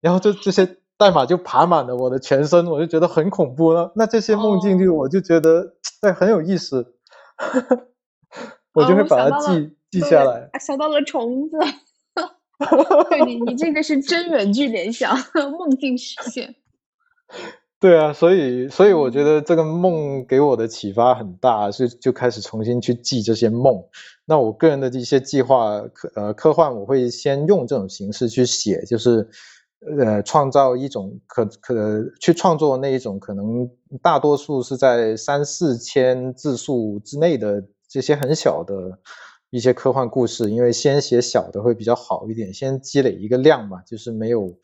然后这这些代码就爬满了我的全身，我就觉得很恐怖了。那这些梦境就我就觉得哎很有意思，我就会把它记记下来。想到了虫子，对你你这个是真远距联想，梦境实现。对啊，所以所以我觉得这个梦给我的启发很大，所以就开始重新去记这些梦。那我个人的一些计划，科呃科幻，我会先用这种形式去写，就是呃创造一种可可去创作那一种可能大多数是在三四千字数之内的这些很小的一些科幻故事，因为先写小的会比较好一点，先积累一个量嘛，就是没有。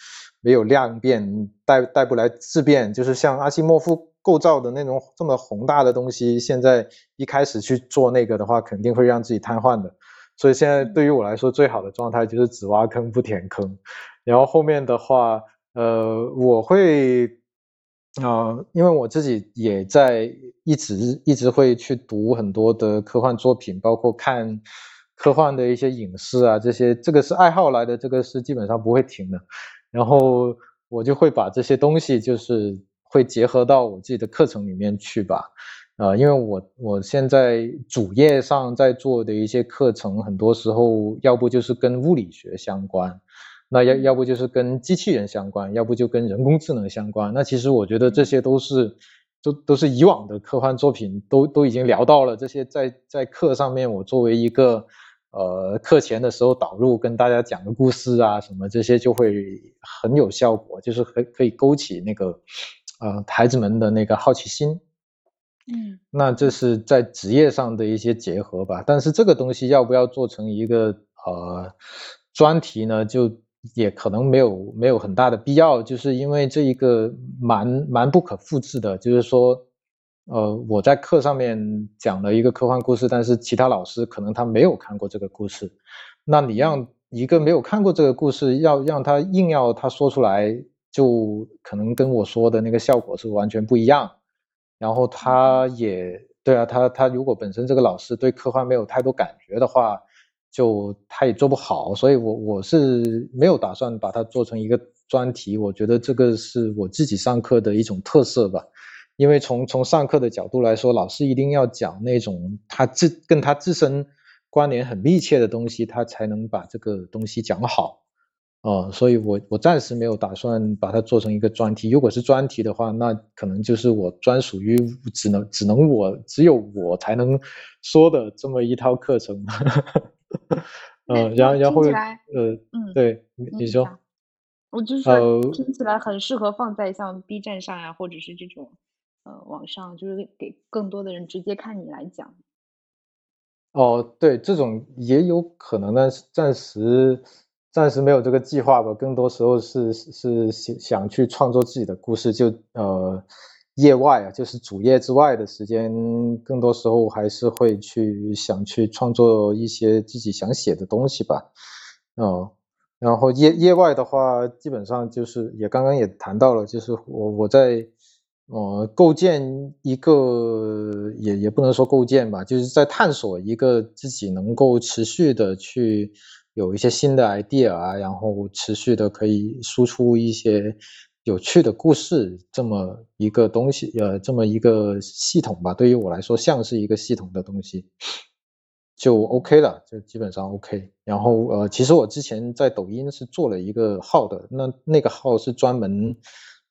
没有量变带带不来质变，就是像阿西莫夫构造的那种这么宏大的东西，现在一开始去做那个的话，肯定会让自己瘫痪的。所以现在对于我来说，最好的状态就是只挖坑不填坑。然后后面的话，呃，我会啊，因为我自己也在一直一直会去读很多的科幻作品，包括看科幻的一些影视啊，这些这个是爱好来的，这个是基本上不会停的。然后我就会把这些东西，就是会结合到我自己的课程里面去吧，啊，因为我我现在主业上在做的一些课程，很多时候要不就是跟物理学相关，那要要不就是跟机器人相关，要不就跟人工智能相关。那其实我觉得这些都是都都是以往的科幻作品都都已经聊到了，这些在在课上面我作为一个。呃，课前的时候导入跟大家讲个故事啊，什么这些就会很有效果，就是可可以勾起那个呃孩子们的那个好奇心。嗯，那这是在职业上的一些结合吧。但是这个东西要不要做成一个呃专题呢？就也可能没有没有很大的必要，就是因为这一个蛮蛮不可复制的，就是说。呃，我在课上面讲了一个科幻故事，但是其他老师可能他没有看过这个故事。那你让一个没有看过这个故事，要让他硬要他说出来，就可能跟我说的那个效果是完全不一样。然后他也对啊，他他如果本身这个老师对科幻没有太多感觉的话，就他也做不好。所以我我是没有打算把它做成一个专题。我觉得这个是我自己上课的一种特色吧。因为从从上课的角度来说，老师一定要讲那种他自跟他自身关联很密切的东西，他才能把这个东西讲好。哦，所以我我暂时没有打算把它做成一个专题。如果是专题的话，那可能就是我专属于只能只能我只有我才能说的这么一套课程。嗯，然后然后呃嗯对你说，我就是说听起来很适合放在像 B 站上呀，或者是这种。呃，网上就是给更多的人直接看你来讲。哦，对，这种也有可能呢，暂时暂时没有这个计划吧。更多时候是是想想去创作自己的故事，就呃，业外啊，就是主业之外的时间，更多时候还是会去想去创作一些自己想写的东西吧。哦，然后业业外的话，基本上就是也刚刚也谈到了，就是我我在。呃，构建一个也也不能说构建吧，就是在探索一个自己能够持续的去有一些新的 idea 啊，然后持续的可以输出一些有趣的故事，这么一个东西，呃，这么一个系统吧。对于我来说，像是一个系统的东西，就 OK 了，就基本上 OK。然后呃，其实我之前在抖音是做了一个号的，那那个号是专门。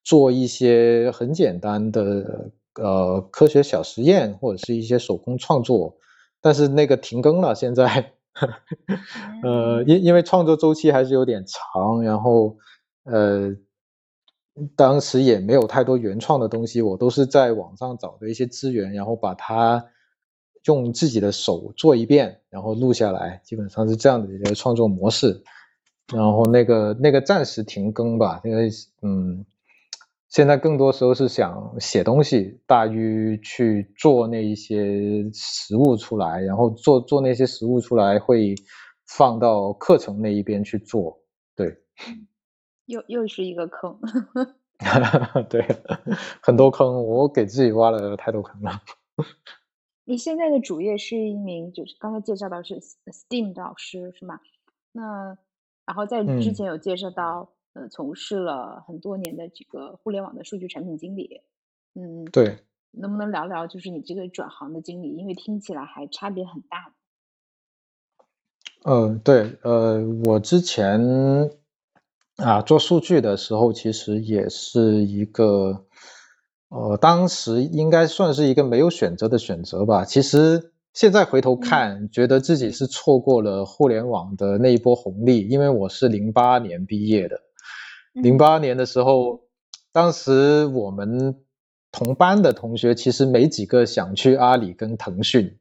做一些很简单的呃科学小实验或者是一些手工创作，但是那个停更了。现在，呃，因因为创作周期还是有点长，然后呃，当时也没有太多原创的东西，我都是在网上找的一些资源，然后把它用自己的手做一遍，然后录下来，基本上是这样的一个创作模式。然后那个那个暂时停更吧，因为嗯。现在更多时候是想写东西，大于去做那一些实物出来，然后做做那些实物出来会放到课程那一边去做。对，又又是一个坑。对，很多坑，我给自己挖了太多坑了。你现在的主业是一名，就是刚才介绍到是 STEAM 的老师是吗？那然后在之前有介绍到，呃，从事了很多年的这个互联网的数据产品经理，嗯，对，能不能聊聊就是你这个转行的经历？因为听起来还差别很大。嗯，对，呃，我之前啊做数据的时候，其实也是一个。呃，当时应该算是一个没有选择的选择吧。其实现在回头看，觉得自己是错过了互联网的那一波红利。因为我是零八年毕业的，零八年的时候，当时我们同班的同学其实没几个想去阿里跟腾讯。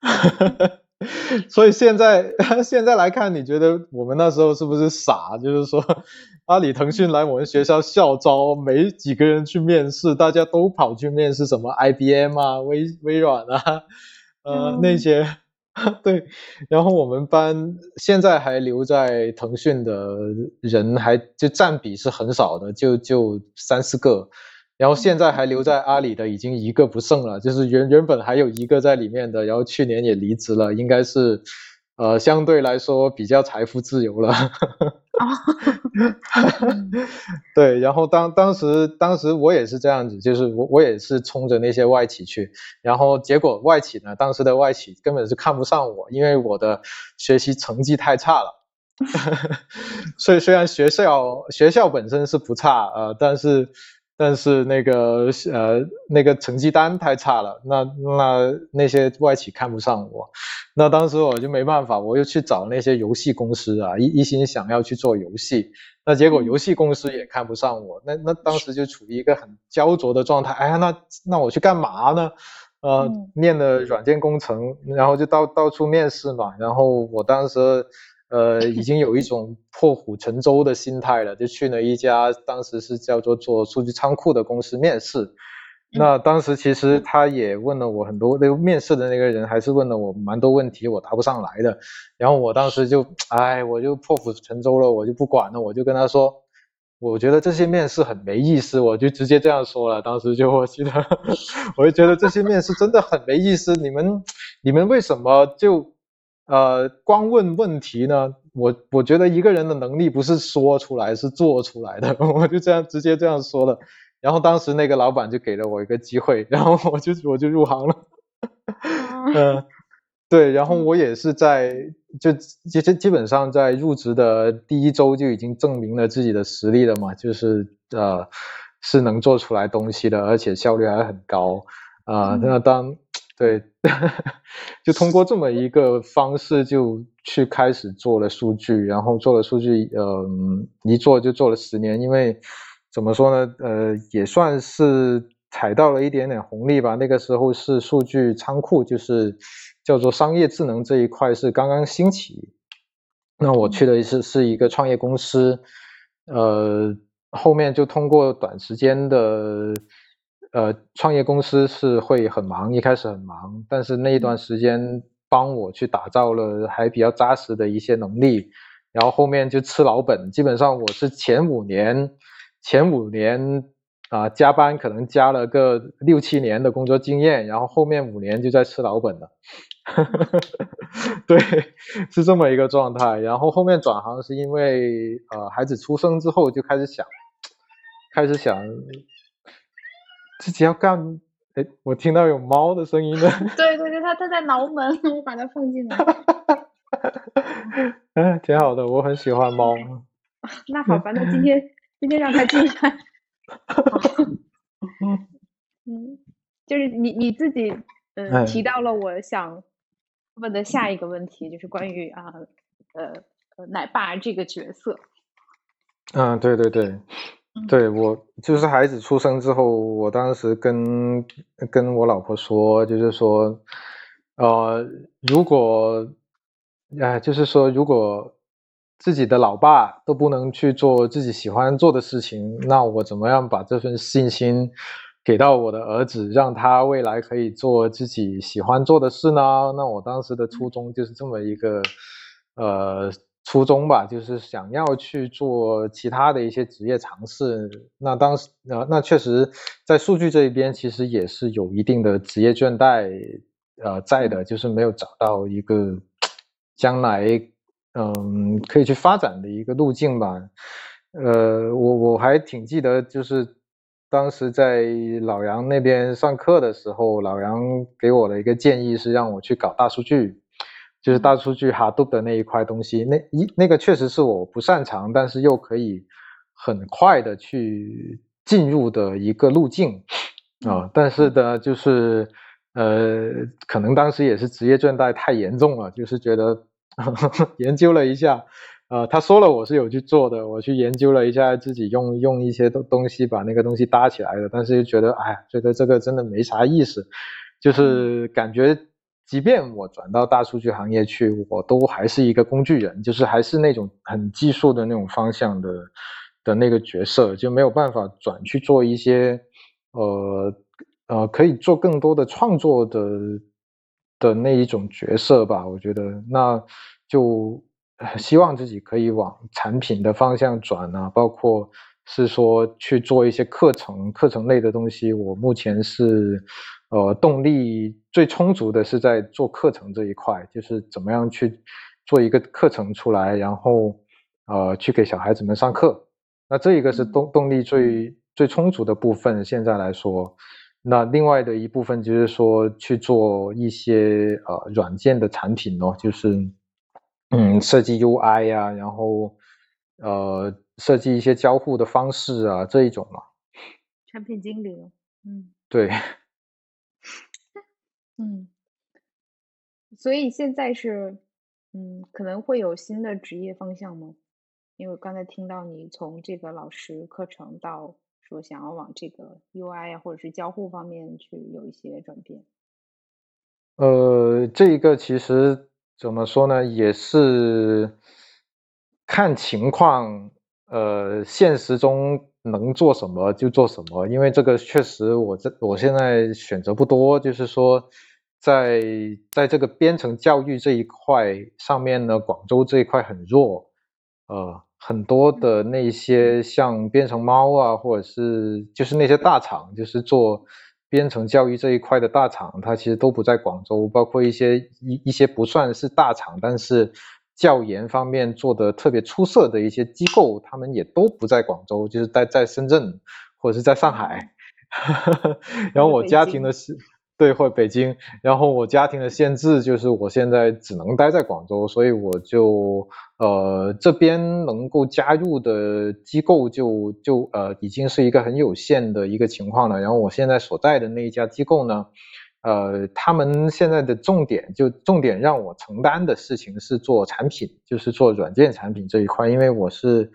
所以现在 现在来看，你觉得我们那时候是不是傻？就是说，阿里、腾讯来我们学校校招，没几个人去面试，大家都跑去面试什么 IBM 啊、微微软啊，呃那些。对，然后我们班现在还留在腾讯的人，还就占比是很少的，就就三四个。然后现在还留在阿里的已经一个不剩了，就是原原本还有一个在里面的，然后去年也离职了，应该是，呃，相对来说比较财富自由了。对，然后当当时当时我也是这样子，就是我我也是冲着那些外企去，然后结果外企呢，当时的外企根本是看不上我，因为我的学习成绩太差了。所以虽然学校学校本身是不差，呃，但是。但是那个呃那个成绩单太差了，那那那些外企看不上我，那当时我就没办法，我又去找那些游戏公司啊，一一心想要去做游戏，那结果游戏公司也看不上我，那那当时就处于一个很焦灼的状态，哎呀，那那我去干嘛呢？呃，念的软件工程，然后就到到处面试嘛，然后我当时。呃，已经有一种破釜沉舟的心态了，就去了一家当时是叫做做数据仓库的公司面试。那当时其实他也问了我很多，那个面试的那个人还是问了我蛮多问题，我答不上来的。然后我当时就，哎，我就破釜沉舟了，我就不管了，我就跟他说，我觉得这些面试很没意思，我就直接这样说了。当时就我记得，我就觉得这些面试真的很没意思，你们你们为什么就？呃，光问问题呢？我我觉得一个人的能力不是说出来，是做出来的。我就这样直接这样说了。然后当时那个老板就给了我一个机会，然后我就我就入行了。嗯，对。然后我也是在就其实基本上在入职的第一周就已经证明了自己的实力了嘛，就是呃是能做出来东西的，而且效率还很高啊。那当对，就通过这么一个方式，就去开始做了数据，然后做了数据，嗯，一做就做了十年。因为怎么说呢，呃，也算是踩到了一点点红利吧。那个时候是数据仓库，就是叫做商业智能这一块是刚刚兴起。那我去的是是一个创业公司，呃，后面就通过短时间的。呃，创业公司是会很忙，一开始很忙，但是那一段时间帮我去打造了还比较扎实的一些能力，然后后面就吃老本，基本上我是前五年，前五年啊加班可能加了个六七年的工作经验，然后后面五年就在吃老本了，对，是这么一个状态。然后后面转行是因为呃孩子出生之后就开始想，开始想。自己要干，哎，我听到有猫的声音了。对对对，它它在挠门，我把它放进来。嗯，挺好的，我很喜欢猫。那好吧，那今天今天让它进来。嗯，就是你你自己嗯提到了我想问的下一个问题，就是关于啊呃呃奶爸这个角色。嗯，对对对。对我就是孩子出生之后，我当时跟跟我老婆说，就是说，呃，如果，哎，就是说，如果自己的老爸都不能去做自己喜欢做的事情，那我怎么样把这份信心给到我的儿子，让他未来可以做自己喜欢做的事呢？那我当时的初衷就是这么一个，呃。初衷吧，就是想要去做其他的一些职业尝试。那当时，呃，那确实在数据这一边，其实也是有一定的职业倦怠，呃，在的，就是没有找到一个将来，嗯，可以去发展的一个路径吧。呃，我我还挺记得，就是当时在老杨那边上课的时候，老杨给我的一个建议是让我去搞大数据。就是大数据哈 d 的那一块东西，那一那个确实是我不擅长，但是又可以很快的去进入的一个路径啊。但是呢，就是呃，可能当时也是职业倦怠太严重了，就是觉得 研究了一下，呃，他说了我是有去做的，我去研究了一下，自己用用一些东东西把那个东西搭起来的，但是又觉得哎，觉得这个真的没啥意思，就是感觉。即便我转到大数据行业去，我都还是一个工具人，就是还是那种很技术的那种方向的的那个角色，就没有办法转去做一些呃呃可以做更多的创作的的那一种角色吧。我觉得那就希望自己可以往产品的方向转啊，包括。是说去做一些课程，课程类的东西。我目前是，呃，动力最充足的是在做课程这一块，就是怎么样去做一个课程出来，然后，呃，去给小孩子们上课。那这一个是动动力最最充足的部分。现在来说，那另外的一部分就是说去做一些呃软件的产品哦，就是嗯设计 UI 呀，然后呃。设计一些交互的方式啊，这一种嘛，产品经理，嗯，对，嗯，所以现在是，嗯，可能会有新的职业方向吗？因为刚才听到你从这个老师课程到说想要往这个 UI 啊，或者是交互方面去有一些转变。呃，这一个其实怎么说呢，也是看情况。呃，现实中能做什么就做什么，因为这个确实我这我现在选择不多，就是说，在在这个编程教育这一块上面呢，广州这一块很弱，呃，很多的那些像编程猫啊，或者是就是那些大厂，就是做编程教育这一块的大厂，它其实都不在广州，包括一些一一些不算是大厂，但是。教研方面做的特别出色的一些机构，他们也都不在广州，就是在在深圳或者是在上海。然后我家庭的是对，或北京。然后我家庭的限制就是我现在只能待在广州，所以我就呃这边能够加入的机构就就呃已经是一个很有限的一个情况了。然后我现在所在的那一家机构呢？呃，他们现在的重点就重点让我承担的事情是做产品，就是做软件产品这一块，因为我是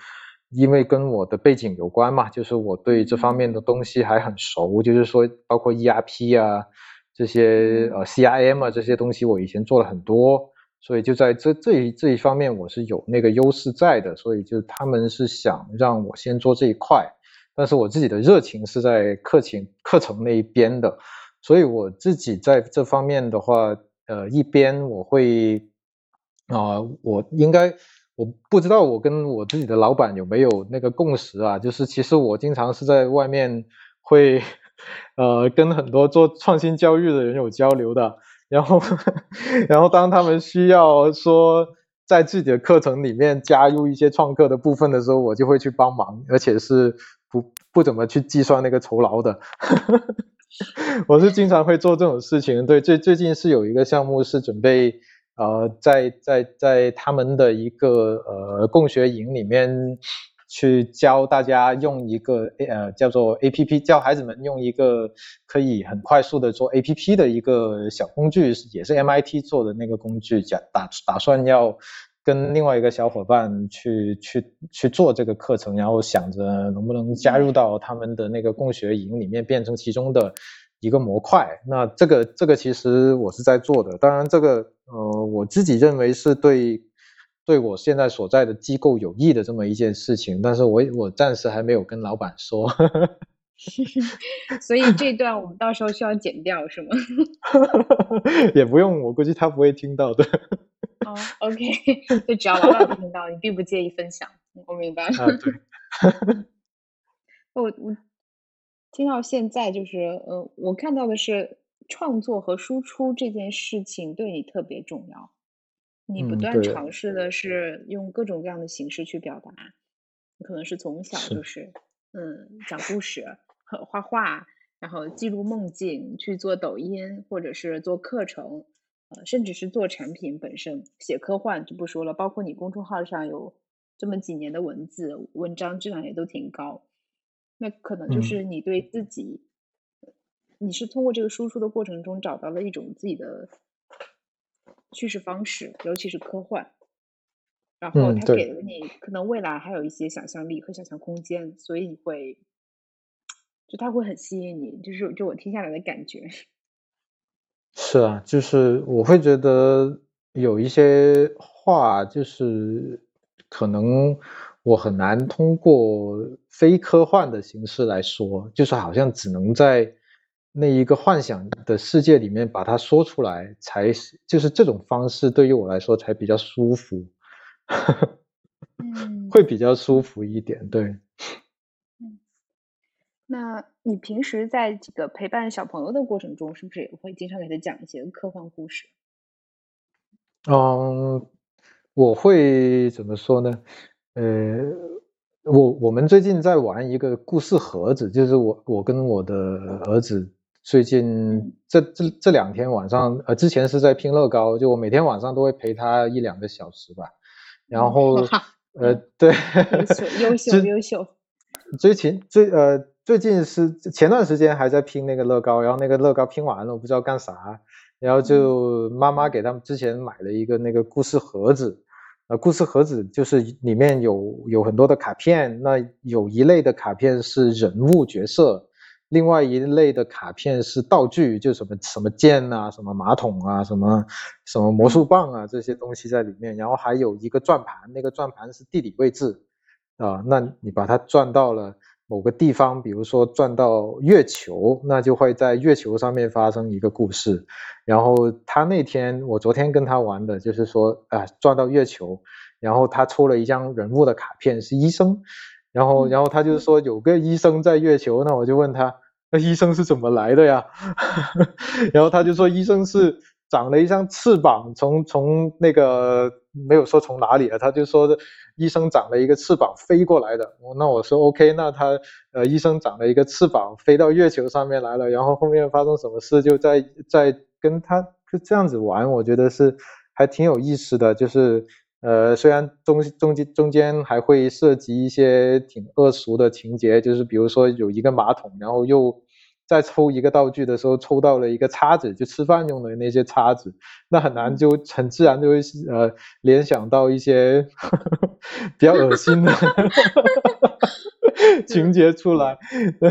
因为跟我的背景有关嘛，就是我对这方面的东西还很熟，就是说包括 ERP 啊这些呃 CIM 啊这些东西，我以前做了很多，所以就在这这一这一方面我是有那个优势在的，所以就他们是想让我先做这一块，但是我自己的热情是在课程课程那一边的。所以我自己在这方面的话，呃，一边我会啊，我应该我不知道我跟我自己的老板有没有那个共识啊，就是其实我经常是在外面会呃跟很多做创新教育的人有交流的，然后 然后当他们需要说在自己的课程里面加入一些创客的部分的时候，我就会去帮忙，而且是不不怎么去计算那个酬劳的。我是经常会做这种事情，对，最最近是有一个项目是准备，呃，在在在他们的一个呃共学营里面去教大家用一个呃叫做 A P P，教孩子们用一个可以很快速的做 A P P 的一个小工具，也是 M I T 做的那个工具，假打打算要跟另外一个小伙伴去去去做这个课程，然后想着能不能加入到他们的那个共学营里面，变成其中的。一个模块，那这个这个其实我是在做的，当然这个呃我自己认为是对对我现在所在的机构有益的这么一件事情，但是我我暂时还没有跟老板说，所以这段我们到时候需要剪掉是吗？也不用，我估计他不会听到的。哦，OK，就只要老板听到，你并不介意分享，我明白了。啊，对。我我听到现在就是，呃，我看到的是创作和输出这件事情对你特别重要。你不嗯，断，尝试的是用各种各样的形式去表达，你可能是从小就是，是，嗯，讲故事、画画，然后记录梦境，去做抖音，或者是做课程，呃，甚至是做产品本身，写科幻就不说了，包括你公众号上有这么几年的文字，文章质量也都挺高。那可能就嗯是你对自己，你是通过这个输出的过程中找到了一种自己的叙事方式，尤其是科幻，然后嗯，它给。了你可能未来还有一些想象力和想象空间，所以你会，就它会很吸引你，就是就我听下来的感觉。是啊，就是我会觉得有一些话，就是可能我很难通过非科幻的形式来说，就是好像只能在那一个幻想的世界里面把它说出来，才是就是这种方式对于我来说才比较舒服，嗯会比较舒服一点，对。嗯，那你平时在这个陪伴小朋友的过程中，是不是也会经常给他讲一些科幻故事？嗯，我会怎么说呢？呃，我我们最近在玩一个故事盒子，就是我我跟我的儿子最近嗯这这这两天晚上，呃，之前是在拼乐高，就我每天晚上都会陪他一两个小时吧。然嗯，后，呃，嗯，对，优秀优 秀优秀，最近最呃最近是前段时间还在拼那个乐高，然后那个乐高拼完了，我不知道干啥，然后嗯就妈妈给他们之前买了一个那个故事盒子，呃，故事盒子就是里面有有很多的卡片，那有一类的卡片是人物角色，另外一类的卡片是道具，就什么什么剑啊，什么马桶啊，什么什么魔术嗯棒啊这些东西在里面，然后还有一个转盘，那个转盘是地理位置。啊，那你把它转到了某个地方，比如说转到月球，那就会在月球上面发生一个故事。然后他那天，我昨天跟他玩的就是说，啊，转到月球，然后他抽了一张人物的卡片，是医生，然后嗯然后他就是说有个医生在月球，那我就问他，那医生是怎么来的呀？然后他就说医生是长了一张翅膀，从从那个没有说从哪里啊，他就说医生长了一个翅膀飞过来的。那我说 OK，那他呃医生长了一个翅膀飞到月球上面来了，然后后面发生什么事就在在跟他就这样子玩，我觉得是还挺有意思的，就是。呃，虽然中中间中间还会涉及一些挺恶俗的情节，就是比如说有一个马桶，然后又再抽一个道具的时候抽到了一个叉子，就吃饭用的那些叉子，那很难嗯就很自然就会呃联想到一些 比较恶心的 情，节出来，对。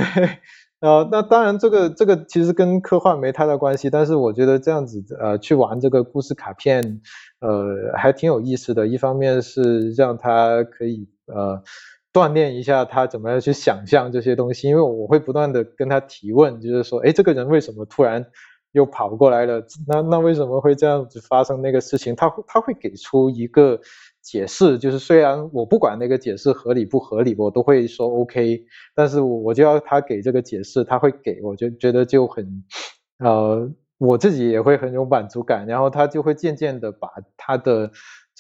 呃，那当然，这个这个其实跟科幻没太大关系，但是我觉得这样子呃去玩这个故事卡片，呃还挺有意思的。一方面是让它可以呃锻炼一下他怎么样去想象这些东西，因为我会不断的跟他提问，就是说，哎，这个人为什么突然又跑过来了？那那为什么会这样子发生那个事情？他会他会给出一个解释，就是虽然我不管那个解释合理不合理，我都会说 OK，但是我我就要他给这个解释，他会给，我就觉得就很，呃，我自己也会很有满足感，然后他就会渐渐的把他的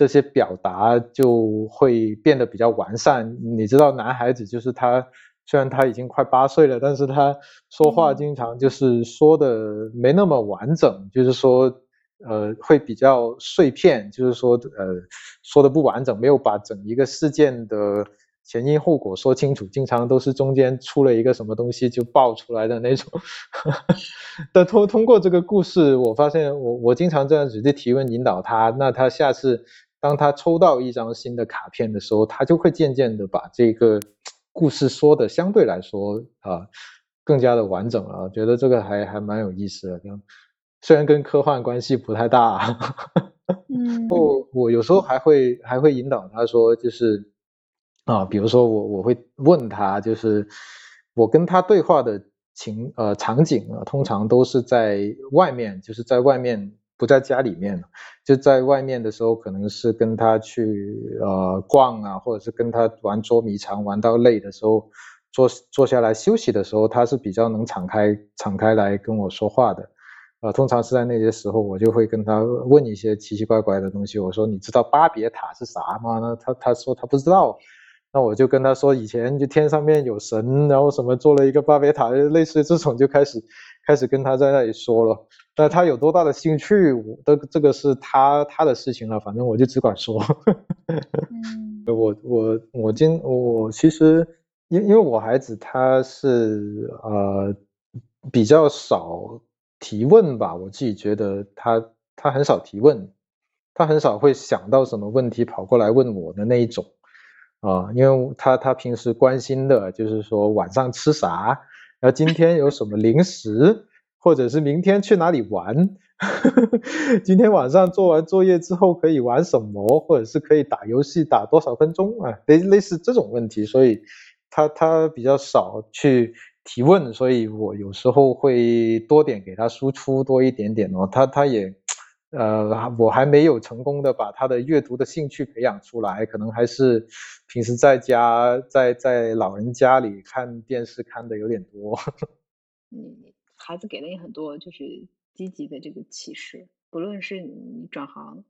这些表达就会变得比较完善。你知道，男孩子就是他，虽然他已经快八岁了，但是他说话经常就是说的没那么完整，就是说。呃，会比较碎片，就是说，呃，说的不完整，没有把整一个事件的前因后果说清楚，经常都是中间出了一个什么东西就爆出来的那种。但通通过这个故事，我发现我我经常这样子去提问引导他，那他下次当他抽到一张新的卡片的时候，他就会渐渐的把这个故事说的相对来说啊、更加的完整了。觉得这个还还蛮有意思的，虽然跟科幻关系不太大。嗯我我有时候还会还会引导他说，就是啊，比如说我我会问他，就是我跟他对话的情呃场景啊，通常都是在外面，就是在外面不在家里面，就在外面的时候，可能是跟他去呃逛啊，或者是跟他玩捉迷藏，玩到累的时候，坐坐下来休息的时候，他是比较能敞开敞开来跟我说话的。呃，通常是在那些时候，我就会跟他问一些奇奇怪怪的东西。我说：“你知道巴别塔是啥吗？”那他他说他不知道。那我就跟他说，以前就天上面有神，然后什么做了一个巴别塔，类似这种，就开始开始跟他在那里说了。那他有多大的兴趣，我的这个是他他的事情了，反正我就只管说。我我我今我其实因因为我孩子他是呃比较少提问吧，我自己觉得他他很少提问，他很少会想到什么问题跑过来问我的那一种。啊，因为他他平时关心的就是说晚上吃啥，然后今天有什么零食，或者是明天去哪里玩，今天晚上做完作业之后可以玩什么，或者是可以打游戏打多少分钟啊，类类似这种问题，所以他他比较少去提问，所以我有时候会多点给他输出多一点点哦，他他也。呃，我还没有成功的把他的阅读的兴趣培养出来，可能还是平时在家在在老人家里看电视看的有点多。嗯，孩子给了你很多就是积极的这个启示，不论是你转行，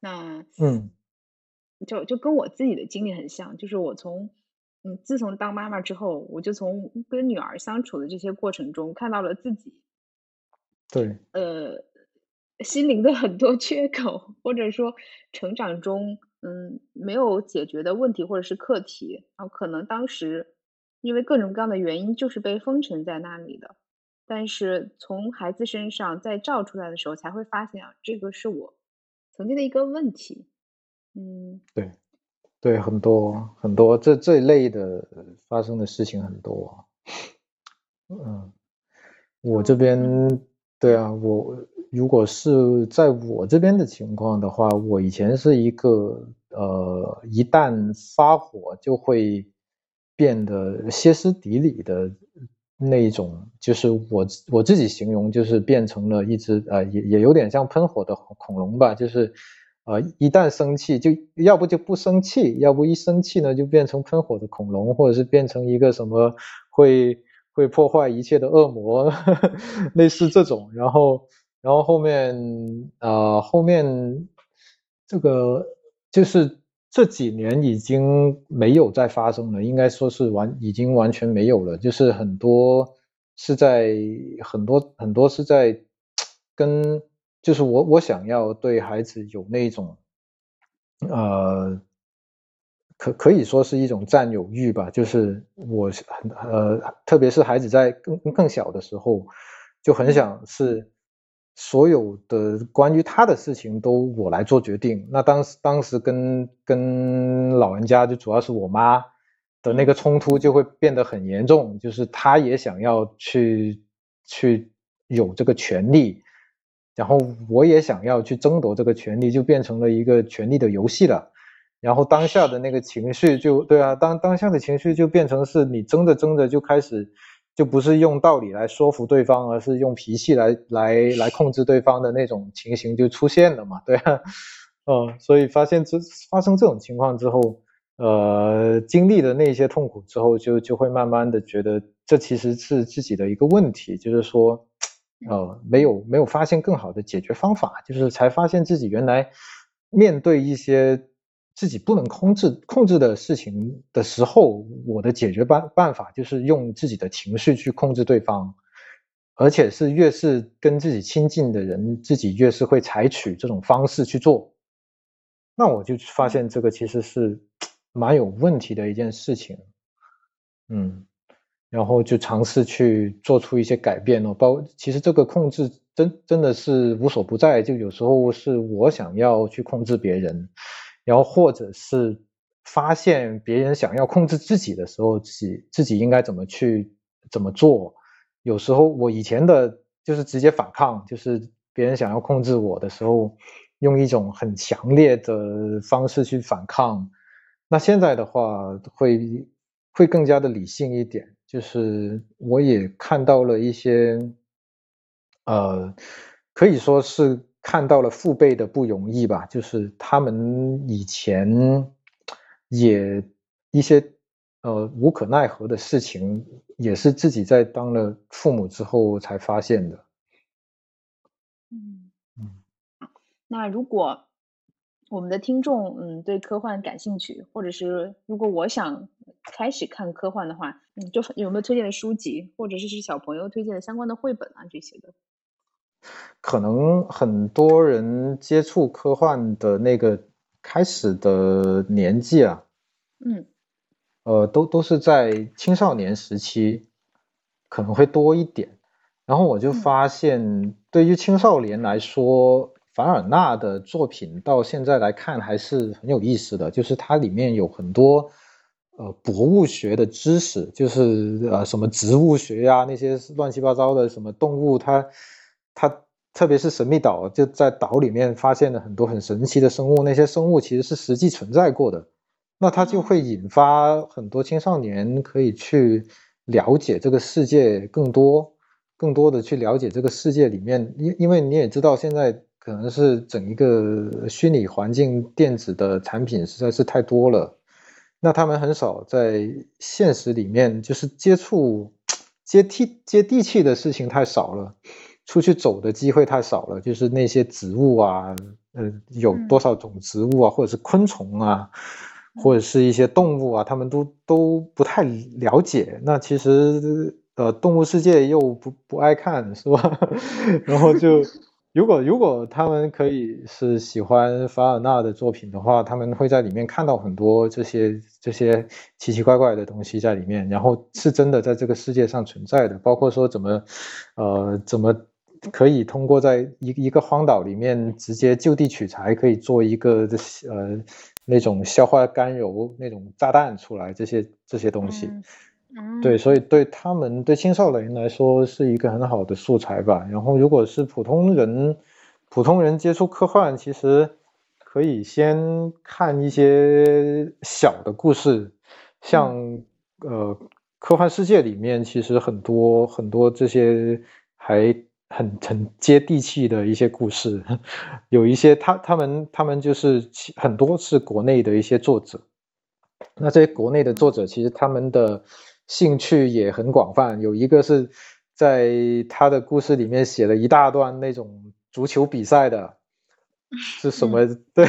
那嗯，就就跟我自己的经历很像，就是我从嗯自从当妈妈之后，我就从跟女儿相处的这些过程中看到了自己。对。呃。心灵的很多 缺口，或者说成长中，嗯，没有解决的问题或者是课题，然后可能当时因为各种各样的原因，就是被封存在那里的。但是从孩子身上再照出来的时候，才会发现啊，这个是我曾经的一个问题。嗯，对，对，很多很多这这一类的发生的事情很多。嗯，我这边对啊，我。如果是在我这边的情况的话，我以前是一个呃，一旦发火就会变得歇斯底里的那一种，就是我我自己形容就是变成了一只呃，也也有点像喷火的恐龙吧，就是呃，一旦生气就要不就不生气，要不一生气呢就变成喷火的恐龙，或者是变成一个什么会会破坏一切的恶魔，类似这种，然后。然后后面，呃，后面这个就是这几年已经没有再发生了，应该说是完，已经完全没有了。就是很多是在很多很多是在跟，就是我我想要对孩子有那种，呃，可可以说是一种占有欲吧。就是我很呃，特别是孩子在更更小的时候，就很想是。所有的关于他的事情都我来做决定。那当时当时跟跟老人家就主要是我妈的那个冲突就会变得很严重，就是他也想要去去有这个权利，然后我也想要去争夺这个权利，就变成了一个权力的游戏了。然后当下的那个情绪就对啊，当当下的情绪就变成是你争着争着就开始。就不是用道理来说服对方，而是用脾气来来来控制对方的那种情形就出现了嘛？对啊，嗯，所以发现这发生这种情况之后，呃，经历的那些痛苦之后，就就会慢慢的觉得这其实是自己的一个问题，就是说，呃，没有没有发现更好的解决方法，就是才发现自己原来面对一些。自己不能控制控制的事情的时候，我的解决办办法就是用自己的情绪去控制对方，而且是越是跟自己亲近的人，自己越是会采取这种方式去做。那我就发现这个其实是蛮有问题的一件事情，嗯，然后就尝试去做出一些改变哦。包其实这个控制真真的是无所不在，就有时候是我想要去控制别人。然后，或者是发现别人想要控制自己的时候，自己自己应该怎么去怎么做？有时候我以前的就是直接反抗，就是别人想要控制我的时候，用一种很强烈的方式去反抗。那现在的话，会会更加的理性一点，就是我也看到了一些，呃。可以说是看到了父辈的不容易吧，就是他们以前也一些呃无可奈何的事情，也是自己在当了父母之后才发现的。嗯嗯，那如果我们的听众嗯对科幻感兴趣，或者是如果我想开始看科幻的话，嗯，就有没有推荐的书籍，或者是是小朋友推荐的相关的绘本啊这些的？可能很多人接触科幻的那个开始的年纪啊，嗯，呃，都都是在青少年时期，可能会多一点。然后我就发现，对于青少年来说，凡尔纳的作品到现在来看还是很有意思的，就是它里面有很多呃博物学的知识，就是呃什么植物学呀那些乱七八糟的什么动物，它它特别是神秘岛就在岛里面发现了很多很神奇的生物，那些生物其实是实际存在过的，那它就会引发很多青少年可以去了解这个世界更多。更多的去了解这个世界里面，因因为你也知道，现在可能是整一个虚拟环境电子的产品实在是太多了，那他们很少在现实里面就是接触 接地接地气的事情太少了，出去走的机会太少了，就是那些植物啊，呃，有多少种植物啊，或者是昆虫啊，或者是一些动物啊，他们都都不太了解。那其实。呃，动物世界又不不爱看，是吧？然后就，如果如果他们可以是喜欢凡尔纳的作品的话，他们会在里面看到很多这些这些奇奇怪怪的东西在里面，然后是真的在这个世界上存在的，包括说怎么，呃，怎么可以通过在一一个荒岛里面直接就地取材，可以做一个呃那种消化甘油那种炸弹出来，这些这些东西。对，所以对他们对青少年来说是一个很好的素材吧。然后，如果是普通人，普通人接触科幻，其实可以先看一些小的故事，像呃，科幻世界里面其实很多很多这些还很很接地气的一些故事，有一些他他们他们就是很多是国内的一些作者，那这些国内的作者其实他们的。兴趣也很广泛，有一个是在他的故事里面写了一大段那种足球比赛的，是什么？对，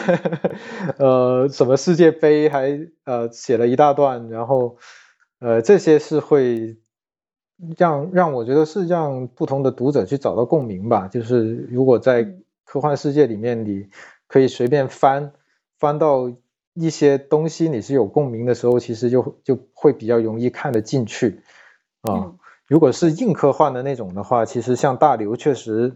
呃，什么世界杯还呃写了一大段，然后呃这些是会让让我觉得是让不同的读者去找到共鸣吧。就是如果在科幻世界里面，你可以随便翻翻到。一些东西你是有共鸣的时候，其实就就会比较容易看得进去啊。如果是硬科幻的那种的话，其实像大刘确实，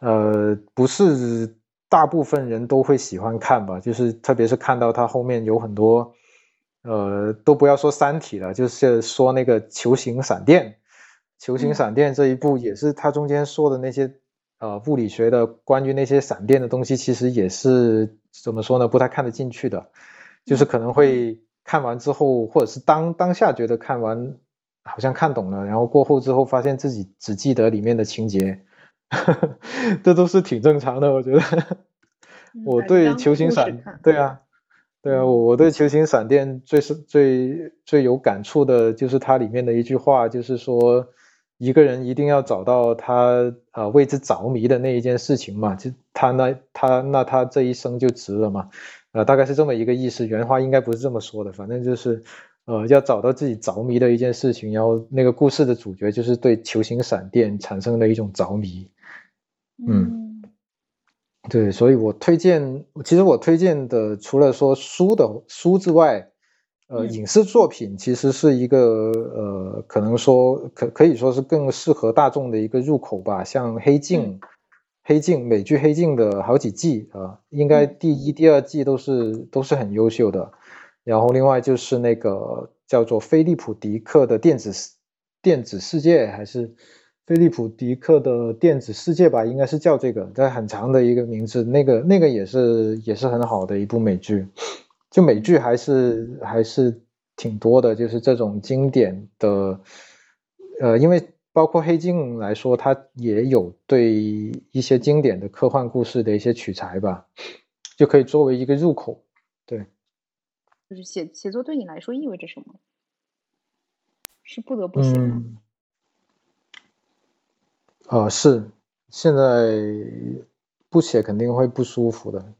呃，不是大部分人都会喜欢看吧。就是特别是看到他后面有很多，呃，都不要说三体了，就是说那个球形闪电，球形闪电这一部也是他中间说的那些呃物理学的关于那些闪电的东西，其实也是怎么说呢？不太看得进去的。就是可能会看完之后，或者是当当下觉得看完好像看懂了，然后过后之后发现自己只记得里面的情节，这都是挺正常的，我觉得。我对球形闪，对啊，对啊，我我对球形闪电最是最最有感触的就是它里面的一句话，就是说一个人一定要找到他啊为之着迷的那一件事情嘛，就他那他那他这一生就值了嘛。呃，大概是这么一个意思，原话应该不是这么说的，反正就是，呃，要找到自己着迷的一件事情，然后那个故事的主角就是对球形闪电产生了一种着迷，嗯，对，所以我推荐，其实我推荐的除了说书的书之外，呃，影视作品其实是一个呃，可能说可可以说是更适合大众的一个入口吧，像黑镜。黑镜美剧《黑镜》的好几季啊，应该第一、第二季都是都是很优秀的。然后另外就是那个叫做菲利普迪克的电子电子世界，还是菲利普迪克的电子世界吧，应该是叫这个，这很长的一个名字。那个那个也是也是很好的一部美剧，就美剧还是还是挺多的，就是这种经典的，呃，因为。包括黑镜来说，它也有对一些经典的科幻故事的一些取材吧，就可以作为一个入口。对，就是写写作对你来说意味着什么？是不得不写吗？啊，是，现在不写肯定会不舒服的。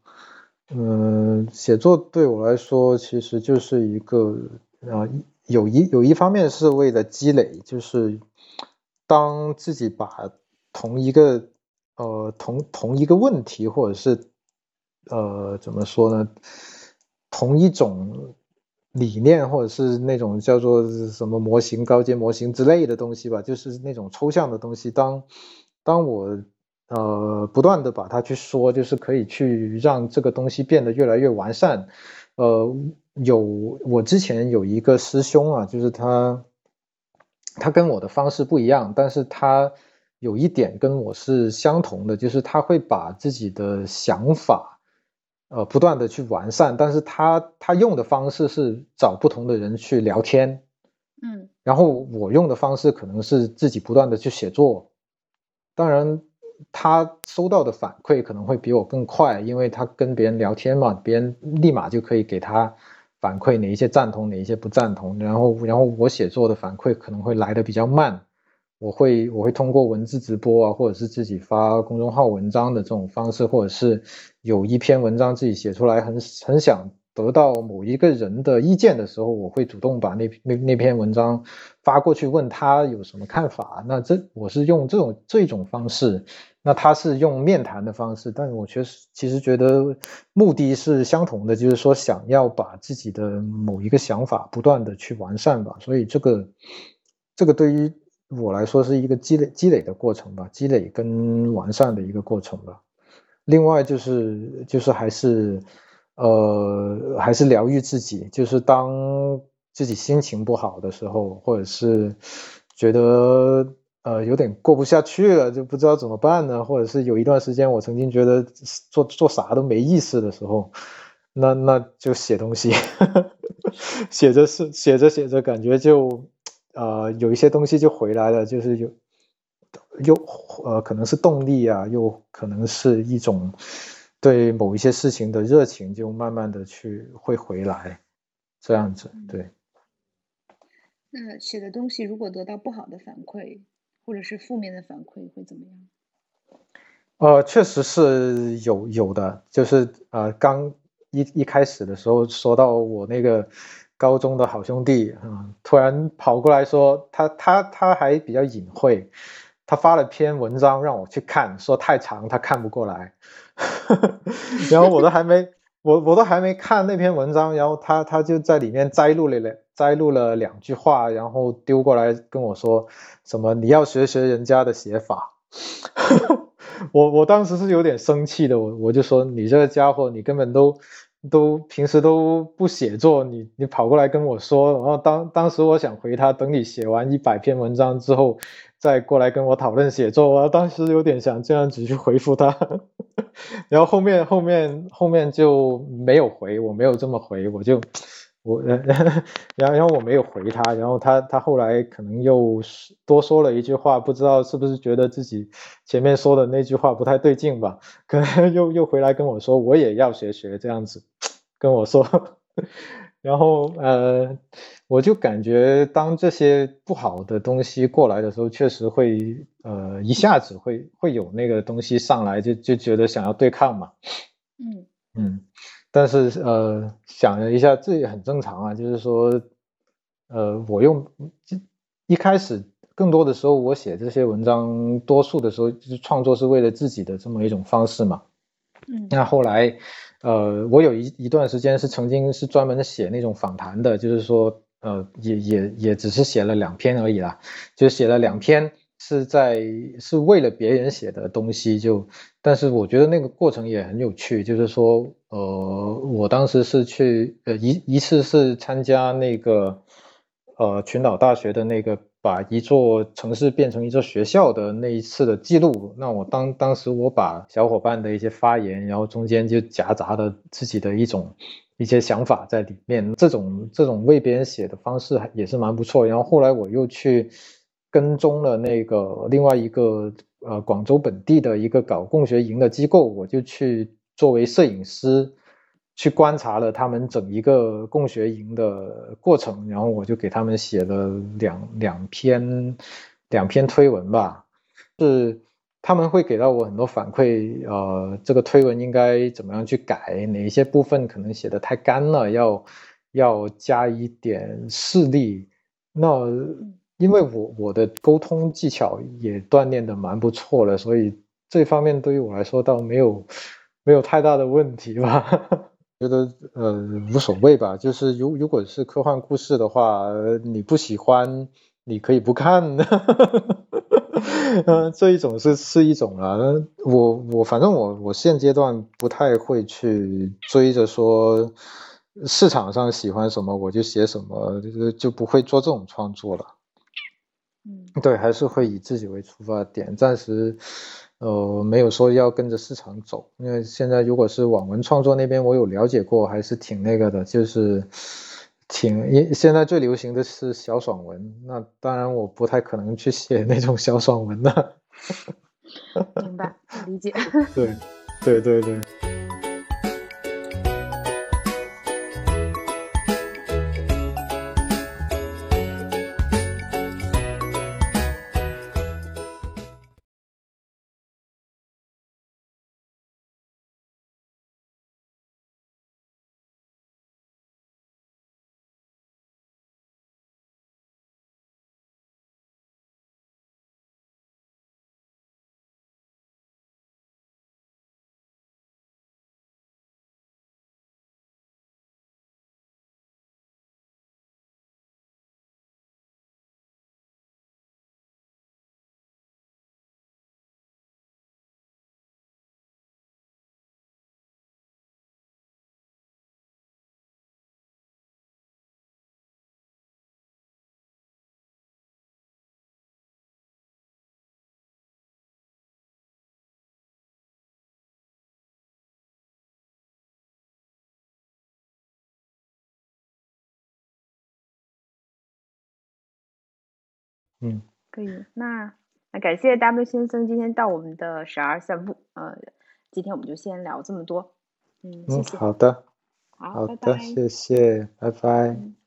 嗯，写作对我来说其实就是一个啊，有一有一方面是为了积累，就是当自己把同一个呃同同一个问题或者是呃怎么说呢，同一种理念或者是那种叫做什么模型、高阶模型之类的东西吧，就是那种抽象的东西，当当我。呃，不断的把它去说，就是可以去让这个东西变得越来越完善。呃，有我之前有一个师兄啊，就是他，他跟我的方式不一样，但是他有一点跟我是相同的，就是他会把自己的想法，呃，不断的去完善，但是他他用的方式是找不同的人去聊天，嗯，然后我用的方式可能是自己不断的去写作，当然。他收到的反馈可能会比我更快，因为他跟别人聊天嘛，别人立马就可以给他反馈哪一些赞同，哪一些不赞同。然后，然后我写作的反馈可能会来的比较慢，我会我会通过文字直播啊，或者是自己发公众号文章的这种方式，或者是有一篇文章自己写出来，很很想。得到某一个人的意见的时候，我会主动把那那那篇文章发过去，问他有什么看法。那这我是用这种这种方式，那他是用面谈的方式，但是我确实其实觉得目的是相同的，就是说想要把自己的某一个想法不断的去完善吧。所以这个这个对于我来说是一个积累积累的过程吧，积累跟完善的一个过程吧。另外就是就是还是。呃，还是疗愈自己，就是当自己心情不好的时候，或者是觉得呃有点过不下去了，就不知道怎么办呢？或者是有一段时间，我曾经觉得做做啥都没意思的时候，那那就写东西，写着是写着写着，感觉就呃有一些东西就回来了，就是有又呃可能是动力啊，又可能是一种。对某一些事情的热情，就慢慢的去会回来，这样子对。那写的东西如果得到不好的反馈，或者是负面的反馈，会怎么样？呃，确实是有有的，就是呃，刚一一开始的时候，说到我那个高中的好兄弟啊，突然跑过来说，他他他还比较隐晦，他发了篇文章让我去看，说太长，他看不过来。然后我都还没，我我都还没看那篇文章，然后他他就在里面摘录了两摘录了两句话，然后丢过来跟我说什么你要学学人家的写法。我我当时是有点生气的，我我就说你这个家伙，你根本都都平时都不写作，你你跑过来跟我说，然后当当时我想回他，等你写完一百篇文章之后。再过来跟我讨论写作，我当时有点想这样子去回复他，然后后面后面后面就没有回，我没有这么回，我就我然后 然后我没有回他，然后他他后来可能又多说了一句话，不知道是不是觉得自己前面说的那句话不太对劲吧，可能 又又回来跟我说我也要学学这样子跟我说，然后呃。我就感觉，当这些不好的东西过来的时候，确实会，呃，一下子会会有那个东西上来，就就觉得想要对抗嘛。嗯嗯，但是呃，想了一下，这也很正常啊。就是说，呃，我用一开始更多的时候，我写这些文章，多数的时候就是创作是为了自己的这么一种方式嘛。嗯，那后来，呃，我有一一段时间是曾经是专门写那种访谈的，就是说。呃，也也也只是写了两篇而已啦，就写了两篇是在是为了别人写的东西，就但是我觉得那个过程也很有趣，就是说，呃，我当时是去呃一一次是参加那个呃群岛大学的那个把一座城市变成一座学校的那一次的记录，那我当当时我把小伙伴的一些发言，然后中间就夹杂的自己的一种。一些想法在里面，这种这种为别人写的方式也是蛮不错。然后后来我又去跟踪了那个另外一个呃广州本地的一个搞共学营的机构，我就去作为摄影师去观察了他们整一个共学营的过程，然后我就给他们写了两两篇两篇推文吧，是他们会给到我很多反馈，呃，这个推文应该怎么样去改，哪一些部分可能写的太干了，要要加一点事例。那因为我我的沟通技巧也锻炼的蛮不错了，所以这方面对于我来说倒没有没有太大的问题吧。觉得呃无所谓吧，就是如如果是科幻故事的话，你不喜欢你可以不看，嗯，这一种是是一种啊。我我反正我我现阶段不太会去追着说。市场上喜欢什么我就写什么，就就不会做这种创作了。嗯，对，还是会以自己为出发点，暂时呃没有说要跟着市场走。因为现在如果是网文创作那边，我有了解过，还是挺那个的，就是挺因现在最流行的是小爽文，那当然我不太可能去写那种小爽文的。明白，理解。对，对对对。嗯，可以。那那感谢 W 先生今天到我们的十二散步。呃，今天我们就先聊这么多。嗯，谢谢。好的，好，的，谢谢，拜拜。